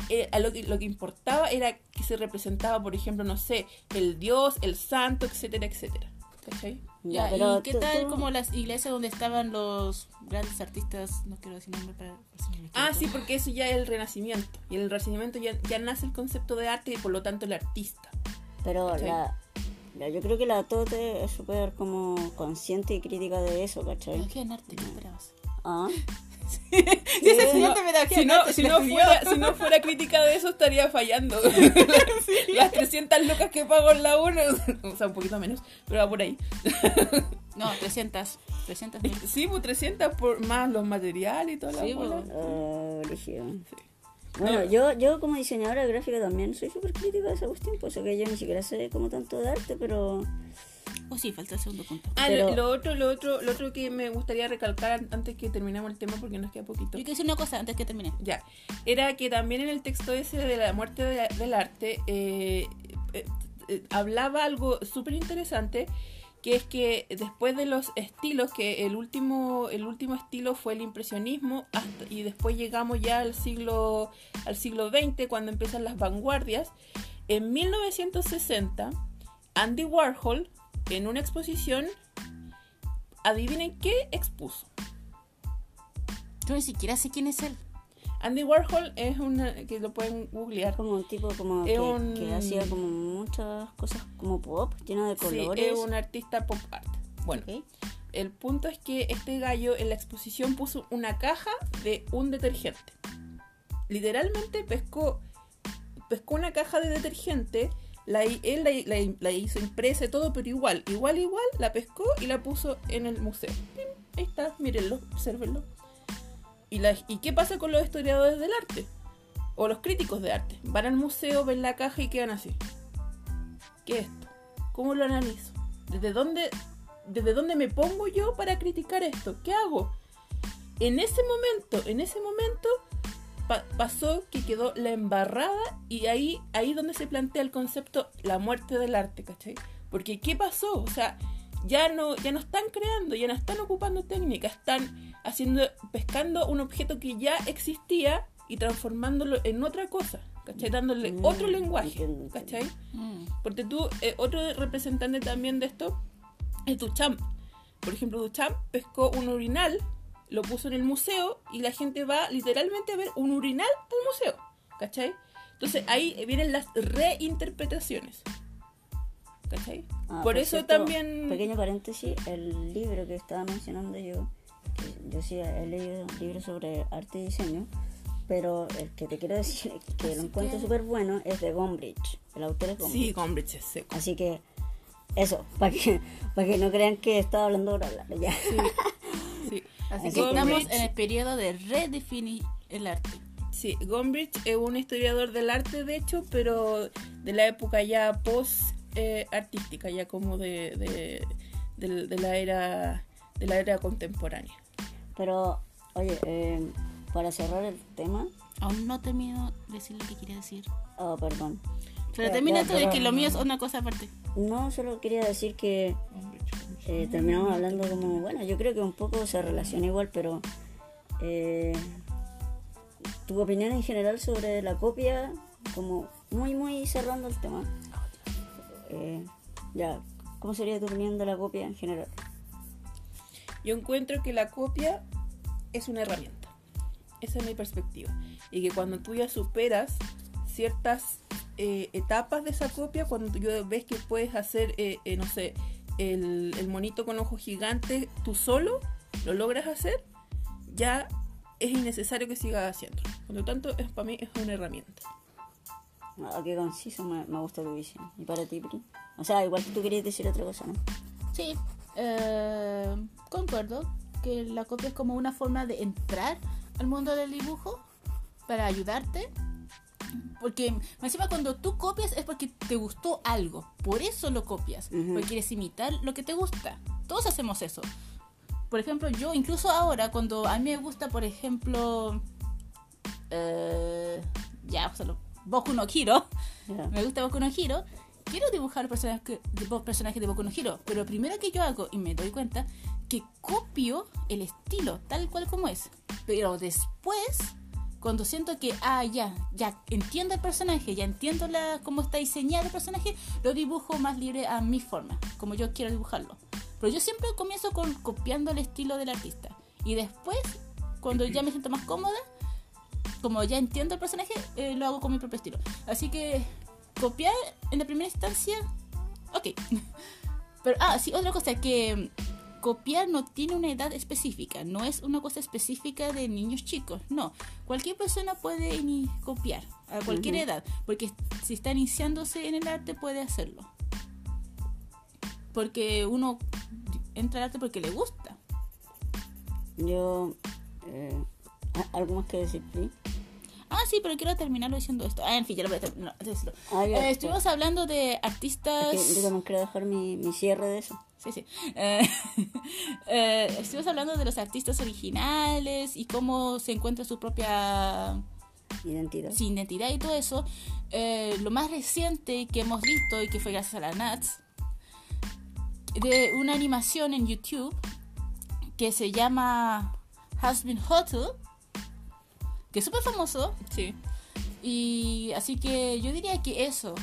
Eh, lo, que, lo que importaba era que se representaba, por ejemplo, no sé, el dios, el santo, etcétera, etcétera. ¿Cachai? Ya, Ya, pero ¿Y qué tal como las iglesias donde estaban los grandes artistas? No quiero decir nombre para... Ah, sí, porque eso ya es el renacimiento. Y en el renacimiento ya, ya nace el concepto de arte y por lo tanto el artista. Pero ¿Cachai? la, la- yo creo que la Tote es súper como consciente y crítica de eso, ¿cachai? Pedagogía en arte, ¿qué esperabas? Ah, Sí, estudiante de Si en no, si, no fuera, si no fuera crítica de eso, estaría fallando. Las 300 lucas que pago en la 1, o sea, un poquito menos, pero va por ahí. No, 300. 300 mil. Sí, pues 300 por más los materiales y toda la Sí, bola. pues. ah, brígido. Bueno, yo, yo como diseñadora gráfica también soy súper crítica de esa cuestión, pues o que yo ni siquiera sé como tanto de arte, pero Oh, sí, falta el segundo punto. Ah, Pero- lo, otro, lo otro, lo otro que me gustaría recalcar an- antes que terminemos el tema porque nos queda poquito. Yo quiero decir una cosa antes que termine. Ya, era que también en el texto ese de la muerte de- del arte eh, eh, eh, hablaba algo súper interesante que es que después de los estilos, que el último, el último estilo fue el impresionismo hasta- y después llegamos ya al siglo, al siglo XX cuando empiezan las vanguardias, en 1960 Andy Warhol en una exposición, adivinen qué expuso. Yo ni siquiera sé quién es él. Andy Warhol es una que lo pueden googlear. como un tipo como Es que, un- que hacía como muchas cosas como pop, lleno de Sí, colores. es un artista pop art. Bueno, el punto es que este gallo en la exposición puso una caja de un detergente. Literalmente pescó, pescó una caja de detergente, la, él la, hizo impresa y todo, pero igual, igual, igual, la pescó y la puso en el museo. Ahí está, mírenlo, observenlo. ¿Y, la- ¿Y qué pasa con los historiadores del arte? O los críticos de arte. Van al museo, ven la caja y quedan así. ¿Qué es esto? ¿Cómo lo analizo? ¿Desde dónde, ¿Desde dónde me pongo yo para criticar esto? ¿Qué hago? En ese momento, en ese momento pa- pasó que quedó la embarrada y ahí ahí donde se plantea el concepto la muerte del arte, ¿cachai? Porque ¿qué pasó? O sea, ya no ya no están creando, ya no están ocupando técnicas, están haciendo pescando un objeto que ya existía y transformándolo en otra cosa, ¿cachai? Dándole Mm, otro lenguaje. ¿cachai? Mm. Porque tú, eh, otro representante también de esto es Duchamp. Por ejemplo, Duchamp pescó un urinal, lo puso en el museo y la gente va literalmente a ver un urinal al museo. ¿Cachai? Entonces ahí vienen las reinterpretaciones. ¿Cachai? Ah, por eso cierto, también... Pequeño paréntesis, el libro que estaba mencionando yo, que yo sí he leído libros sobre arte y diseño, pero el que te quiero decir que lo encuentro súper bueno es de Gombrich. El autor es Gombrich. Sí, Gombrich es seco. Así que eso, para que, para que no crean que estaba hablando por hablar. Ya. Sí. Así Así que estamos en el periodo de redefinir el arte. Sí, Gombrich es un historiador del arte, de hecho, pero de la época ya post eh, artística, ya como de, de, de- de la era de la era contemporánea. Pero, oye, eh, para cerrar el tema, Aún no termino de decir lo que quería decir. oh, perdón. Pero termina tú, es que lo mío es una cosa aparte. No, solo quería decir que eh, terminamos hablando como, bueno, yo creo que un poco se relaciona igual, pero eh, tu opinión en general sobre la copia, como muy, muy cerrando el tema. Eh, ya, ¿cómo sería tu opinión de la copia en general? Yo encuentro que la copia es una herramienta. Esa es mi perspectiva. Y que cuando tú ya superas ciertas eh, etapas de esa copia, cuando tú ya ves que puedes hacer, eh, eh, no sé, el, el monito con ojos gigantes tú solo, lo logras hacer, ya es innecesario que sigas haciendo. Por lo tanto, es, para mí es una herramienta. Ah, qué conciso, me, me gusta tu visión. ¿Y para ti, Pri? O sea, igual que tú querías decir otra cosa, ¿no? Sí, eh, concuerdo que la copia es como una forma de entrar al mundo del dibujo para ayudarte. Porque encima cuando tú copias es porque te gustó algo, por eso lo copias, Ujú. porque quieres imitar lo que te gusta. Todos hacemos eso. Por ejemplo, yo incluso ahora cuando a mí me gusta, por ejemplo, eh, ya, solo Boku no Hero, Ya. me gusta Boku no Hero. Quiero dibujar personajes personajes de Boku no Hero, pero lo primero que yo hago, y me doy cuenta, que copio el estilo tal cual como es. Pero después, cuando siento que, ah, ya, ya entiendo el personaje, ya entiendo la, cómo está diseñado el personaje, lo dibujo más libre a mi forma, como yo quiero dibujarlo. Pero yo siempre comienzo con copiando el estilo del artista. Y después, cuando ya me siento más cómoda, como ya entiendo el personaje, eh, lo hago con mi propio estilo. Así que copiar en la primera instancia, ok. Pero, ah, sí, otra cosa, que copiar no tiene una edad específica, no es una cosa específica de niños chicos, no. Cualquier persona puede copiar a cualquier edad, porque si está iniciándose en el arte puede hacerlo. Porque uno entra al arte porque le gusta. Yo, eh, ¿a- ¿algo más que decir, Pri? Ah, sí, pero quiero terminarlo diciendo esto. Ah, en fin, ya lo voy a terminar. no. Ah, Eh, estuvimos hablando de artistas. Es que yo también quiero dejar mi, mi cierre de eso. Sí, sí. Eh, eh, estuvimos hablando de los artistas originales y cómo se encuentra su propia Identidad. su identidad y todo eso. Lo más reciente que hemos visto y que fue gracias a la Nats, de una animación en YouTube que se llama Has Been Hotel, que es súper famoso. Sí. Y así que yo diría que eso,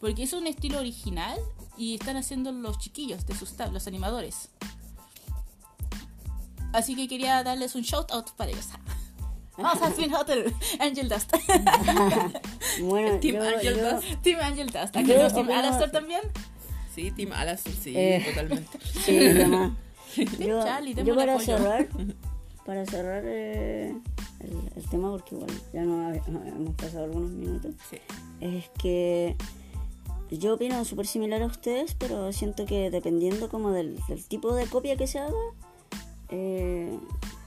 porque es un estilo original y están haciendo los chiquillos de sus tab- los animadores. Así que quería darles un shout out para ellos. Vamos a Fin Hotel, Angel Dust. Bueno, Team yo, Angel yo- Dust. Team Angel Dust. ¿Aquí Team Alastor también? Sí, Team Alastor, sí, Eh. totalmente. Sí. Yo, Charlie, yo para apoyo. cerrar, para cerrar eh, el, el tema, porque igual ya no hemos pasado algunos minutos, Sí. es que yo opino súper similar a ustedes, pero siento que dependiendo como del, del tipo de copia que se haga, eh,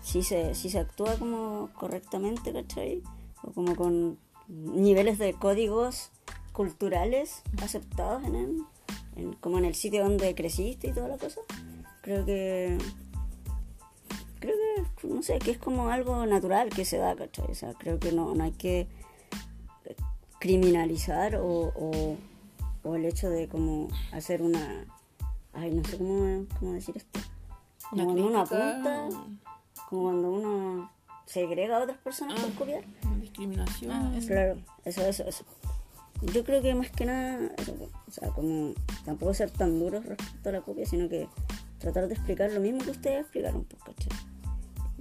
si se, si se actúa como correctamente, ¿cachai? O como con niveles de códigos culturales aceptados en, el- en- como en el sitio donde creciste y toda la cosa. Creo que creo que no sé, que es como algo natural que se da, ¿cachai? O sea, creo que no, no hay que criminalizar o, o, o el hecho de como hacer una ay no sé cómo, cómo decir esto como Una cuando uno apunta como cuando uno segrega a otras personas por Ah. copiar una discriminación. Ah, eso. claro eso eso eso yo creo que más que nada o sea como tampoco ser tan duros respecto a la copia sino que tratar de explicar lo mismo que ustedes explicaron pues ¿cachai?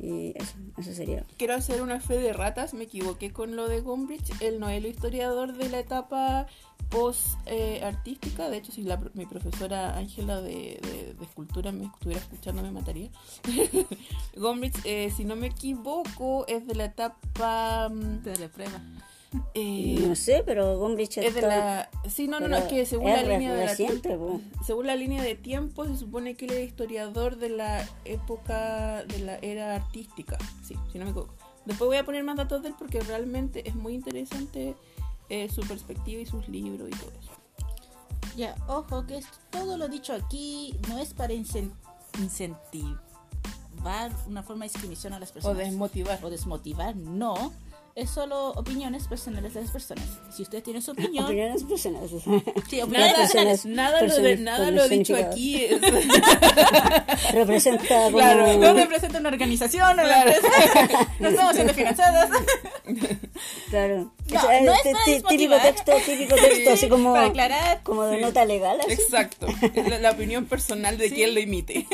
Y eso eso sería Quiero hacer una fe de ratas, me equivoqué con lo de Gombrich. Él no es el historiador de la etapa post-artística. de hecho, si la, mi profesora Ángela de, de- de escultura me estuviera escuchando, me mataría. Gombrich, eh, si no me equivoco, es de la etapa. mm, Te daré prueba. Eh, no sé pero Gombrich es de la. Sí, no, no, no, es que según es la línea de la po. según la línea de tiempo, se supone que él es historiador de la época de la era artística. Sí, si no me equivoco. Después voy a poner más datos de él porque realmente es muy interesante eh, su perspectiva y sus libros y todo eso. Ya, ojo que es- todo lo dicho aquí no es para incen- incentivar una forma de discriminación a las O personas. desmotivar. o desmotivar, no. Es solo opiniones personales de las personas. Si usted tiene su opinión, opiniones personales sí, opiniones Nada, personales. nada, lo, de, nada lo dicho aquí es, representa como Claro, no representa una organización, una Claro. empresa. No estamos siendo financiadas. claro No, no eh, es típico texto típico texto así como Para aclarar. como de nota legal así. exacto. La, la opinión personal de Sí. quien lo imite.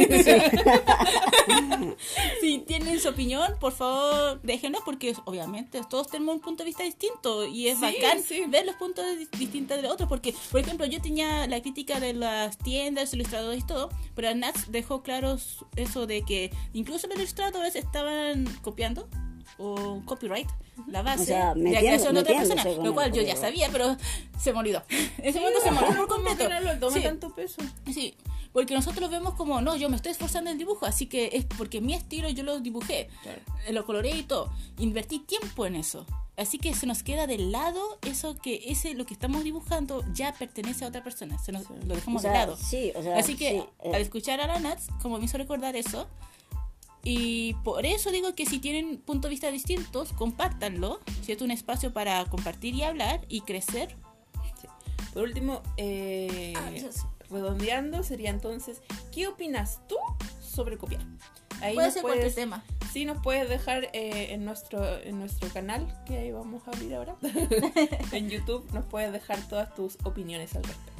Si tienen su opinión, por favor, déjenlo porque obviamente todos tenemos un punto de vista distinto y es Sí, bacán sí. ver los puntos de- distintos de los otros. Porque, por ejemplo, yo tenía la crítica de las tiendas, ilustradores y todo, pero Nats dejó claro eso de que incluso los ilustradores estaban copiando o copyright la base O sea, de creación de otra persona, lo cual yo ya sabía, pero se me olvidó. En ese momento se me olvidó por completo. que no lo toma Sí. tanto peso. Sí, porque nosotros vemos como, no, yo me estoy esforzando en el dibujo, así que es porque mi estilo yo lo dibujé, Claro. eh, lo coloreé y todo. Invertí tiempo en eso. Así que se nos queda de lado eso que ese lo que estamos dibujando ya pertenece a otra persona. Se nos, lo O dejamos sea, de lado. sí, o sea, Así que sí, eh, al escuchar a la Nats, como me hizo recordar eso, y por eso digo que si tienen puntos de vista distintos, compártanlo. Si es un espacio para compartir y hablar y crecer. Por último, eh, Ah. Redondeando, sería entonces, ¿qué opinas tú sobre copiar? Ahí Puede nos ser cualquier puedes- tema. Sí, nos puedes dejar eh, en, nuestro, en nuestro canal, que ahí vamos a abrir ahora, en YouTube, nos puedes dejar todas tus opiniones al respecto.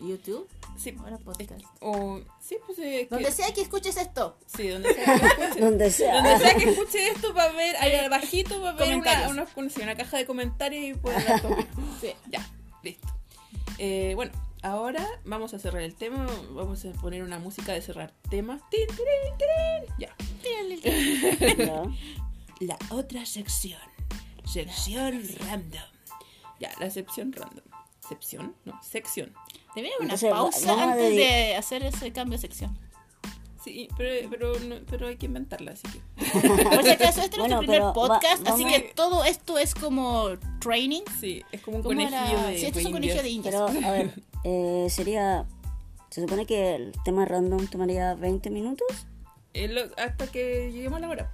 YouTube, Sí, ahora podcast. o, sí, pues, eh, que- Donde sea que escuches esto. sí, donde sea que escuche. donde sea. Donde sea que escuche esto va a ver, ahí abajito va a ver una, una, una- caja de comentarios y puedes dar tu. Sí. Ya, listo. Eh, bueno, ahora vamos a cerrar el tema. Vamos a poner una música de cerrar temas. Tin. Ya. Ya. La otra sección. Sección random. Ya, la sección random. ¿Sección? No, sección. Debería haber una Entonces, pausa antes de hacer ese cambio de sección. Sí, pero, pero, no- pero hay que inventarla, así que. Por si acaso, este es Bueno, nuestro primer va- podcast, así que todo esto es como training. Sí, es como un conejillo era- de. sí, este es un conejillo de indias. Pero, a ver, eh, sería. Se supone que el tema random tomaría 20 minutos. Eh, lo- hasta que lleguemos a la hora.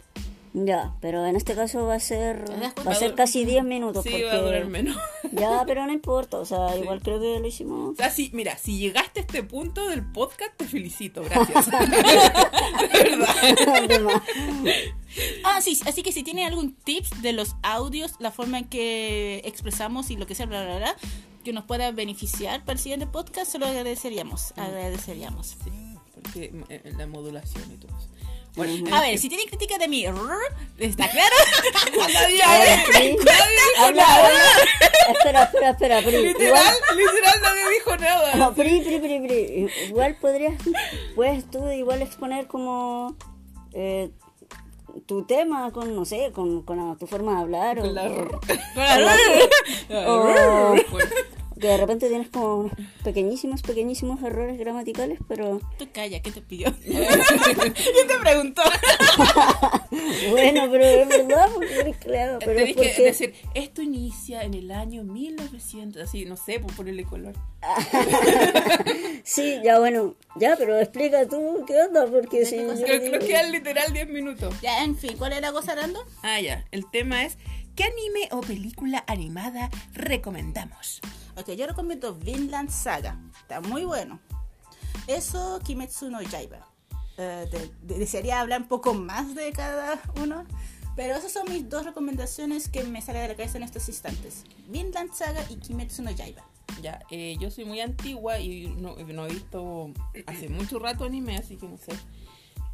Ya, pero en este caso va a ser. Va a ser casi 10 minutos. Sí, porque... va a durar menos. Ya, pero no importa. O sea, igual creo que lo hicimos. O sea, si, mira, si llegaste a este punto del podcast, te felicito, gracias. de verdad. Ah, sí, así que si tienen algún tips de los audios, la forma en que expresamos y lo que sea, bla, bla, bla, que nos pueda beneficiar para el siguiente podcast, se lo agradeceríamos. Agradeceríamos. Sí, porque eh, la modulación y todo eso. Bueno, A ver, si tienen crítica de mí, ¿está claro? Espera, espera, espera, Pri. Igual, literal, literal, nadie dijo nada. no, Pri, Pri, Pri, Pri. Igual podrías, puedes tú igual exponer como eh, tu tema con, no sé, con, con la- tu forma de hablar o, Con la- o- Claro. o- qué porque de repente tienes como unos pequeñísimos, pequeñísimos errores gramaticales, pero Tú calla, ¿qué te pidió? ¿Quién te preguntó? bueno, pero es verdad, porque eres creado, pero es Tenés que porque... decir, esto inicia en el año 1900, así, no sé, por ponerle color. Sí, ya bueno, ya, pero explica tú qué onda, porque si... yo Creo, digo- que quedan literal 10 minutos. Ya, en fin, ¿cuál era la cosa, Arando? Ah, ya. El tema es, ¿qué anime o película animada recomendamos? Ok, yo recomiendo Vinland Saga. Está muy bueno. Eso, Kimetsu no Yaiba. Eh, de- de- desearía hablar un poco más de cada uno. Pero esas son mis dos recomendaciones que me salen de la cabeza en estos instantes. Vinland Saga y Kimetsu no Yaiba. Ya, eh, yo soy muy antigua y no, no he visto hace mucho rato anime, así que no sé.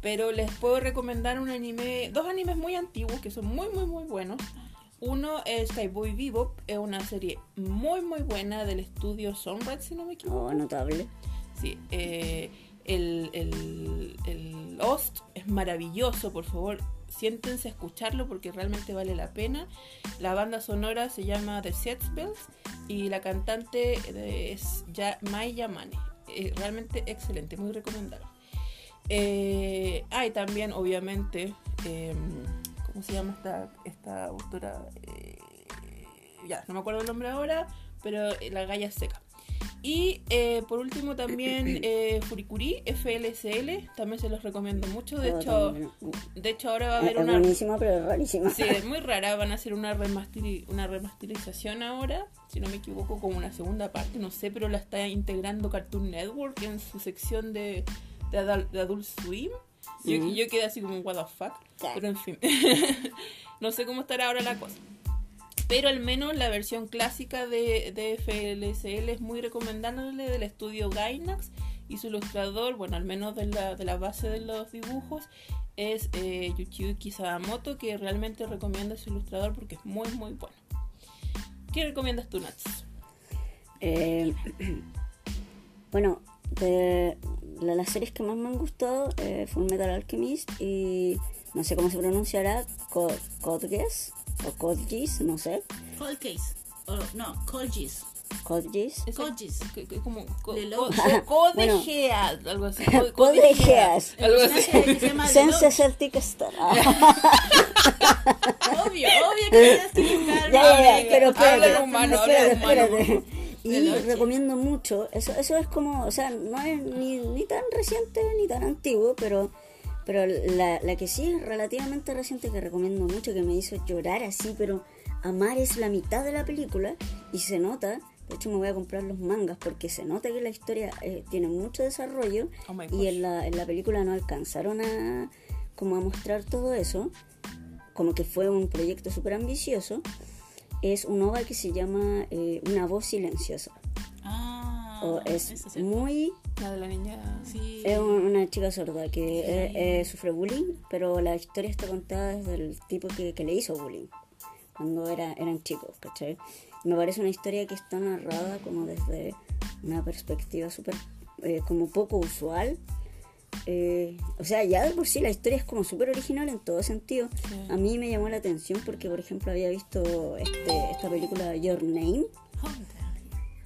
Pero les puedo recomendar un anime, dos animes muy antiguos que son muy, muy, muy buenos. Uno es Skyboy Bebop, es una serie muy, muy buena del estudio Sunrise, si no me equivoco. Oh, notable. Sí, eh, el, el, el host es maravilloso, por favor, siéntense a escucharlo porque realmente vale la pena. La banda sonora se llama The Sets Bells y la cantante es ya Mai Yamane. Eh, realmente excelente, muy recomendable. Eh, ah, también, obviamente, eh, ¿cómo se llama esta, esta autora? Eh, ya, no me acuerdo el nombre ahora, pero eh, la galla seca. Y eh, por último también eh, Furikuri, FLSL, también se los recomiendo mucho. De hecho, de hecho ahora va a haber es una... buenísima, pero es rarísima. Sí, es muy rara, van a hacer una, una remasterización ahora, si no me equivoco, como una segunda parte, no sé, pero la está integrando Cartoon Network en su sección de, de, Adult, de Adult Swim. Yo, quedé así como, what the fuck, Claro. pero en fin, no sé cómo estará ahora la cosa. Pero al menos la versión clásica de, de FLSL es muy recomendable del estudio Gainax y su ilustrador, bueno, al menos de la, de la base de los dibujos, es eh, Yuchiyuki Sadamoto, que realmente recomiendo a su ilustrador porque es muy, muy bueno. ¿Qué recomiendas tú, Nats? Eh, bueno, de la- las series que más me han gustado, eh, Full Metal Alchemist y no sé cómo se pronunciará, Co- Code Geass o Code Geass, no sé, Cold Case. O, no, Geass. que- que como De codegeas, algo así. co- Codegeas. Algo así. serie que se llama The Sense. Celtic Star. Obvio, obvio que tienes que buscar. ya, ya, ya, pero espérate, habla humano, espérate, espérate. Y recomiendo mucho, eso, eso es como, o sea, no es ni, ni tan reciente ni tan antiguo, pero, pero la, la que sí es relativamente reciente que recomiendo mucho, que me hizo llorar así, pero amar es la mitad de la película y se nota, de hecho me voy a comprar los mangas porque se nota que la historia eh, tiene mucho desarrollo Oh y en la, en la película no alcanzaron a como a mostrar todo eso, como que fue un proyecto súper ambicioso, es un OVA que se llama eh, Una voz silenciosa. Ah, O es muy... La de la niña. Sí. Es un- una chica sorda que eh, eh, sufre bullying, pero la historia está contada desde el tipo que, que le hizo bullying cuando era, eran chicos, ¿cachai? Me parece una historia que está narrada como desde una perspectiva súper eh, como poco usual. Eh, o sea, ya de por sí la historia es como súper original en todo sentido. Sí. A mí me llamó la atención porque, por ejemplo, había visto este, esta película Your Name,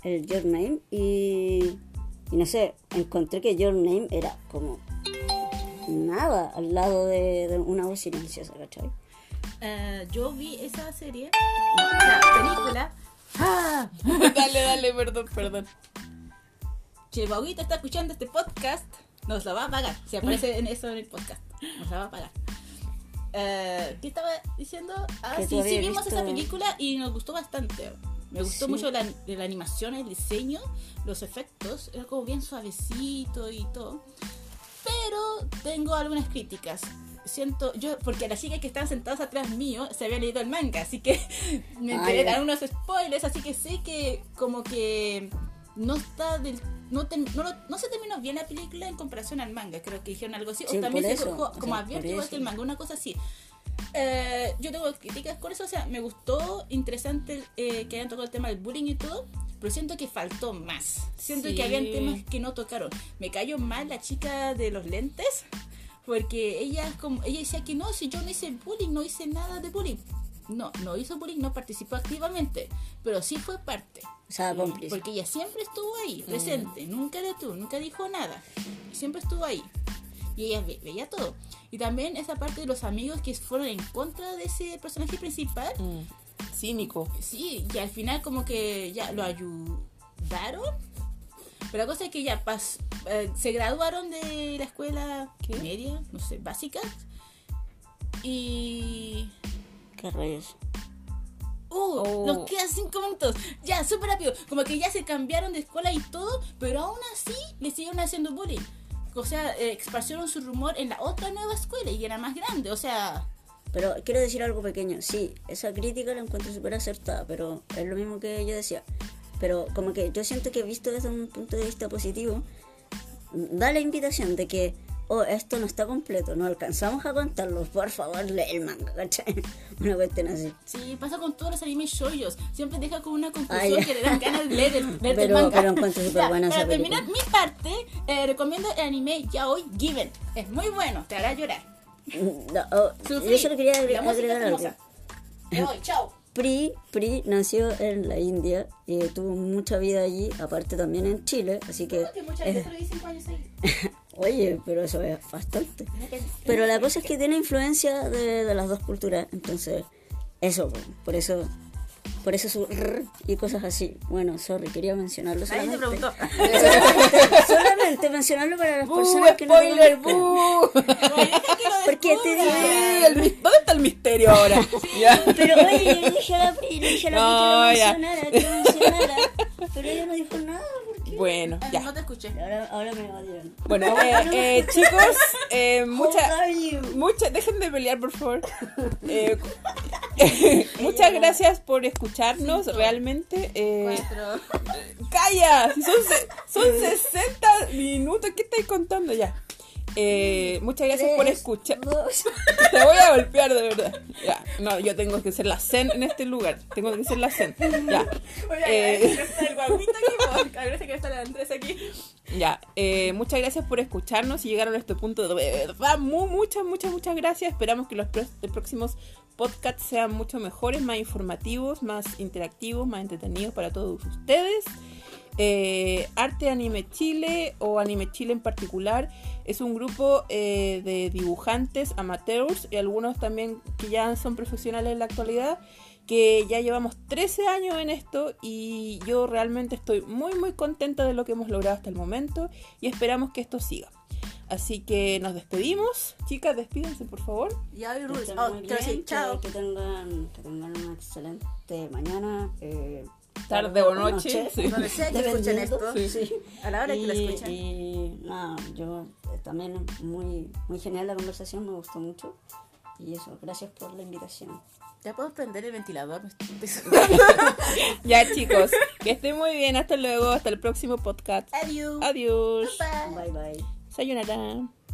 el Your Name, y, y no sé, encontré que Your Name era como nada al lado de, de una voz silenciosa, ¿cachai? Eh, yo vi esa serie, esa película. Ah, dale, dale, perdón, perdón. si el está escuchando este podcast, nos lo va a pagar. Si aparece en eso en el podcast, nos lo va a pagar. Eh, ¿Qué estaba diciendo? Ah, sí, sí, vimos visto- esa película y nos gustó bastante. Me gustó Sí. mucho la, la animación, el diseño, los efectos. Era como bien suavecito y todo. Pero tengo algunas críticas. Siento, yo, porque las chicas que están sentadas atrás mío se habían leído el manga, así que me enteré de algunos spoilers, así que sé que como que no está del no, ten- no, lo- no se terminó bien la película en comparación al manga, creo que dijeron algo así, Sí, o también se eso, dejó o como sea, abierto igual que el manga, una cosa así. Eh, yo tengo críticas con eso, o sea, me gustó, interesante eh, que hayan tocado el tema del bullying y todo, pero siento que faltó más. Siento Sí. que habían temas que no tocaron. Me cayó mal la chica de los lentes, porque ella, como, ella decía que no, si yo no hice bullying, no hice nada de bullying. No, no hizo bullying, no participó activamente, pero sí fue parte. O sea, cómplice. Porque ella siempre estuvo ahí, presente, nunca detuvo, nunca dijo nada, siempre estuvo ahí. Y ella ve- veía todo. Y también esa parte de los amigos que fueron en contra de ese personaje principal, Mm. Cínico. sí, y al final como que ya lo ayudaron. Pero la cosa es que ya pas- eh, se graduaron de la escuela ¿Qué? media, no sé, básica. Y ¿Qué rayos? Uh, Oh. nos quedan cinco minutos. Ya, súper rápido. Como que ya se cambiaron de escuela y todo, pero aún así le siguieron haciendo bullying. O sea, eh, esparcieron su rumor en la otra nueva escuela y era más grande. O sea, Pero quiero decir algo pequeño. Sí, esa crítica la encuentro súper acertada, pero es lo mismo que yo decía. Pero como que yo siento que visto desde un punto de vista positivo, da la invitación de que, oh, esto no está completo, no alcanzamos a contarlo, por favor, lee el manga, ¿cachai? Una cuestión así. sí, pasa con todos los animes shoyos. Siempre deja con una conclusión ya. que le dan ganas de leer el, leer el Pero- manga. pero encuentro súper buena Para terminar película. mi parte, eh, recomiendo el anime Yaoi Given. Es muy bueno, te hará llorar. No, oh, yo solo quería agregar, agregar algo. Yaoi, chao. Pri, Pri nació en la India y tuvo mucha vida allí, aparte también en Chile, así que... Que muchas eh, veces lo dicen años ahí. Oye, pero eso es bastante. Pero la cosa es que tiene influencia de, de las dos culturas, entonces eso, po, por eso por eso su rr y cosas así. Bueno, sorry, quería mencionarlo Nadie te solamente. preguntó. solamente mencionarlo para las ¡Bú, personas que no spoiler! Porque te dije, el ¿Dónde está el misterio ahora? Pero oye, yo dije a la dije a la No, que ya. lo mencionara, que lo mencionara, pero ella no dijo nada. Bueno, Ah, ya. No te escuché. Ahora, ahora me va a tirar. Bueno, eh, eh, chicos, eh, muchas, How are you? muchas, dejen de pelear, por favor. Eh, muchas gracias por escucharnos, realmente. eh, Cuatro. ¡Calla! Si Son, se- son 60 minutos, ¿qué estáis contando ya? Eh, muchas gracias por Tres, escuchar. dos. Te voy a golpear de verdad. Ya, no, yo tengo que ser la zen en este lugar. Tengo que ser la zen. Ya. Eh, está el guaguito aquí, po. Agradece que está la Andrés aquí. Ya, eh, muchas gracias por escucharnos y llegaron a este punto. De verdad, mu- muchas, muchas, muchas gracias. Esperamos que los próximos podcasts sean mucho mejores, más informativos, más interactivos, más entretenidos para todos ustedes. Eh, Arte Anime Chile o Anime Chile en particular es un grupo eh, de dibujantes amateurs y algunos también que ya son profesionales en la actualidad que ya llevamos 13 años en esto y yo realmente estoy muy muy contenta de lo que hemos logrado hasta el momento y esperamos que esto siga. Así que nos despedimos. Chicas, despídense por favor. Ya, Rules. Oh, chao. Que, que tengan, que tengan una excelente mañana. eh, Tarde o noche, sí. Donde sea que escuchen dependiendo, esto. sí. A la hora que lo escuchen. Y nada, yo eh, también muy, muy genial la conversación, me gustó mucho. Y eso, gracias por la invitación. Ya puedo prender el ventilador. Ya chicos, que estén muy bien. Hasta luego. Hasta el próximo podcast. Adiós. Adiós. Bye. Bye bye. Sayonara.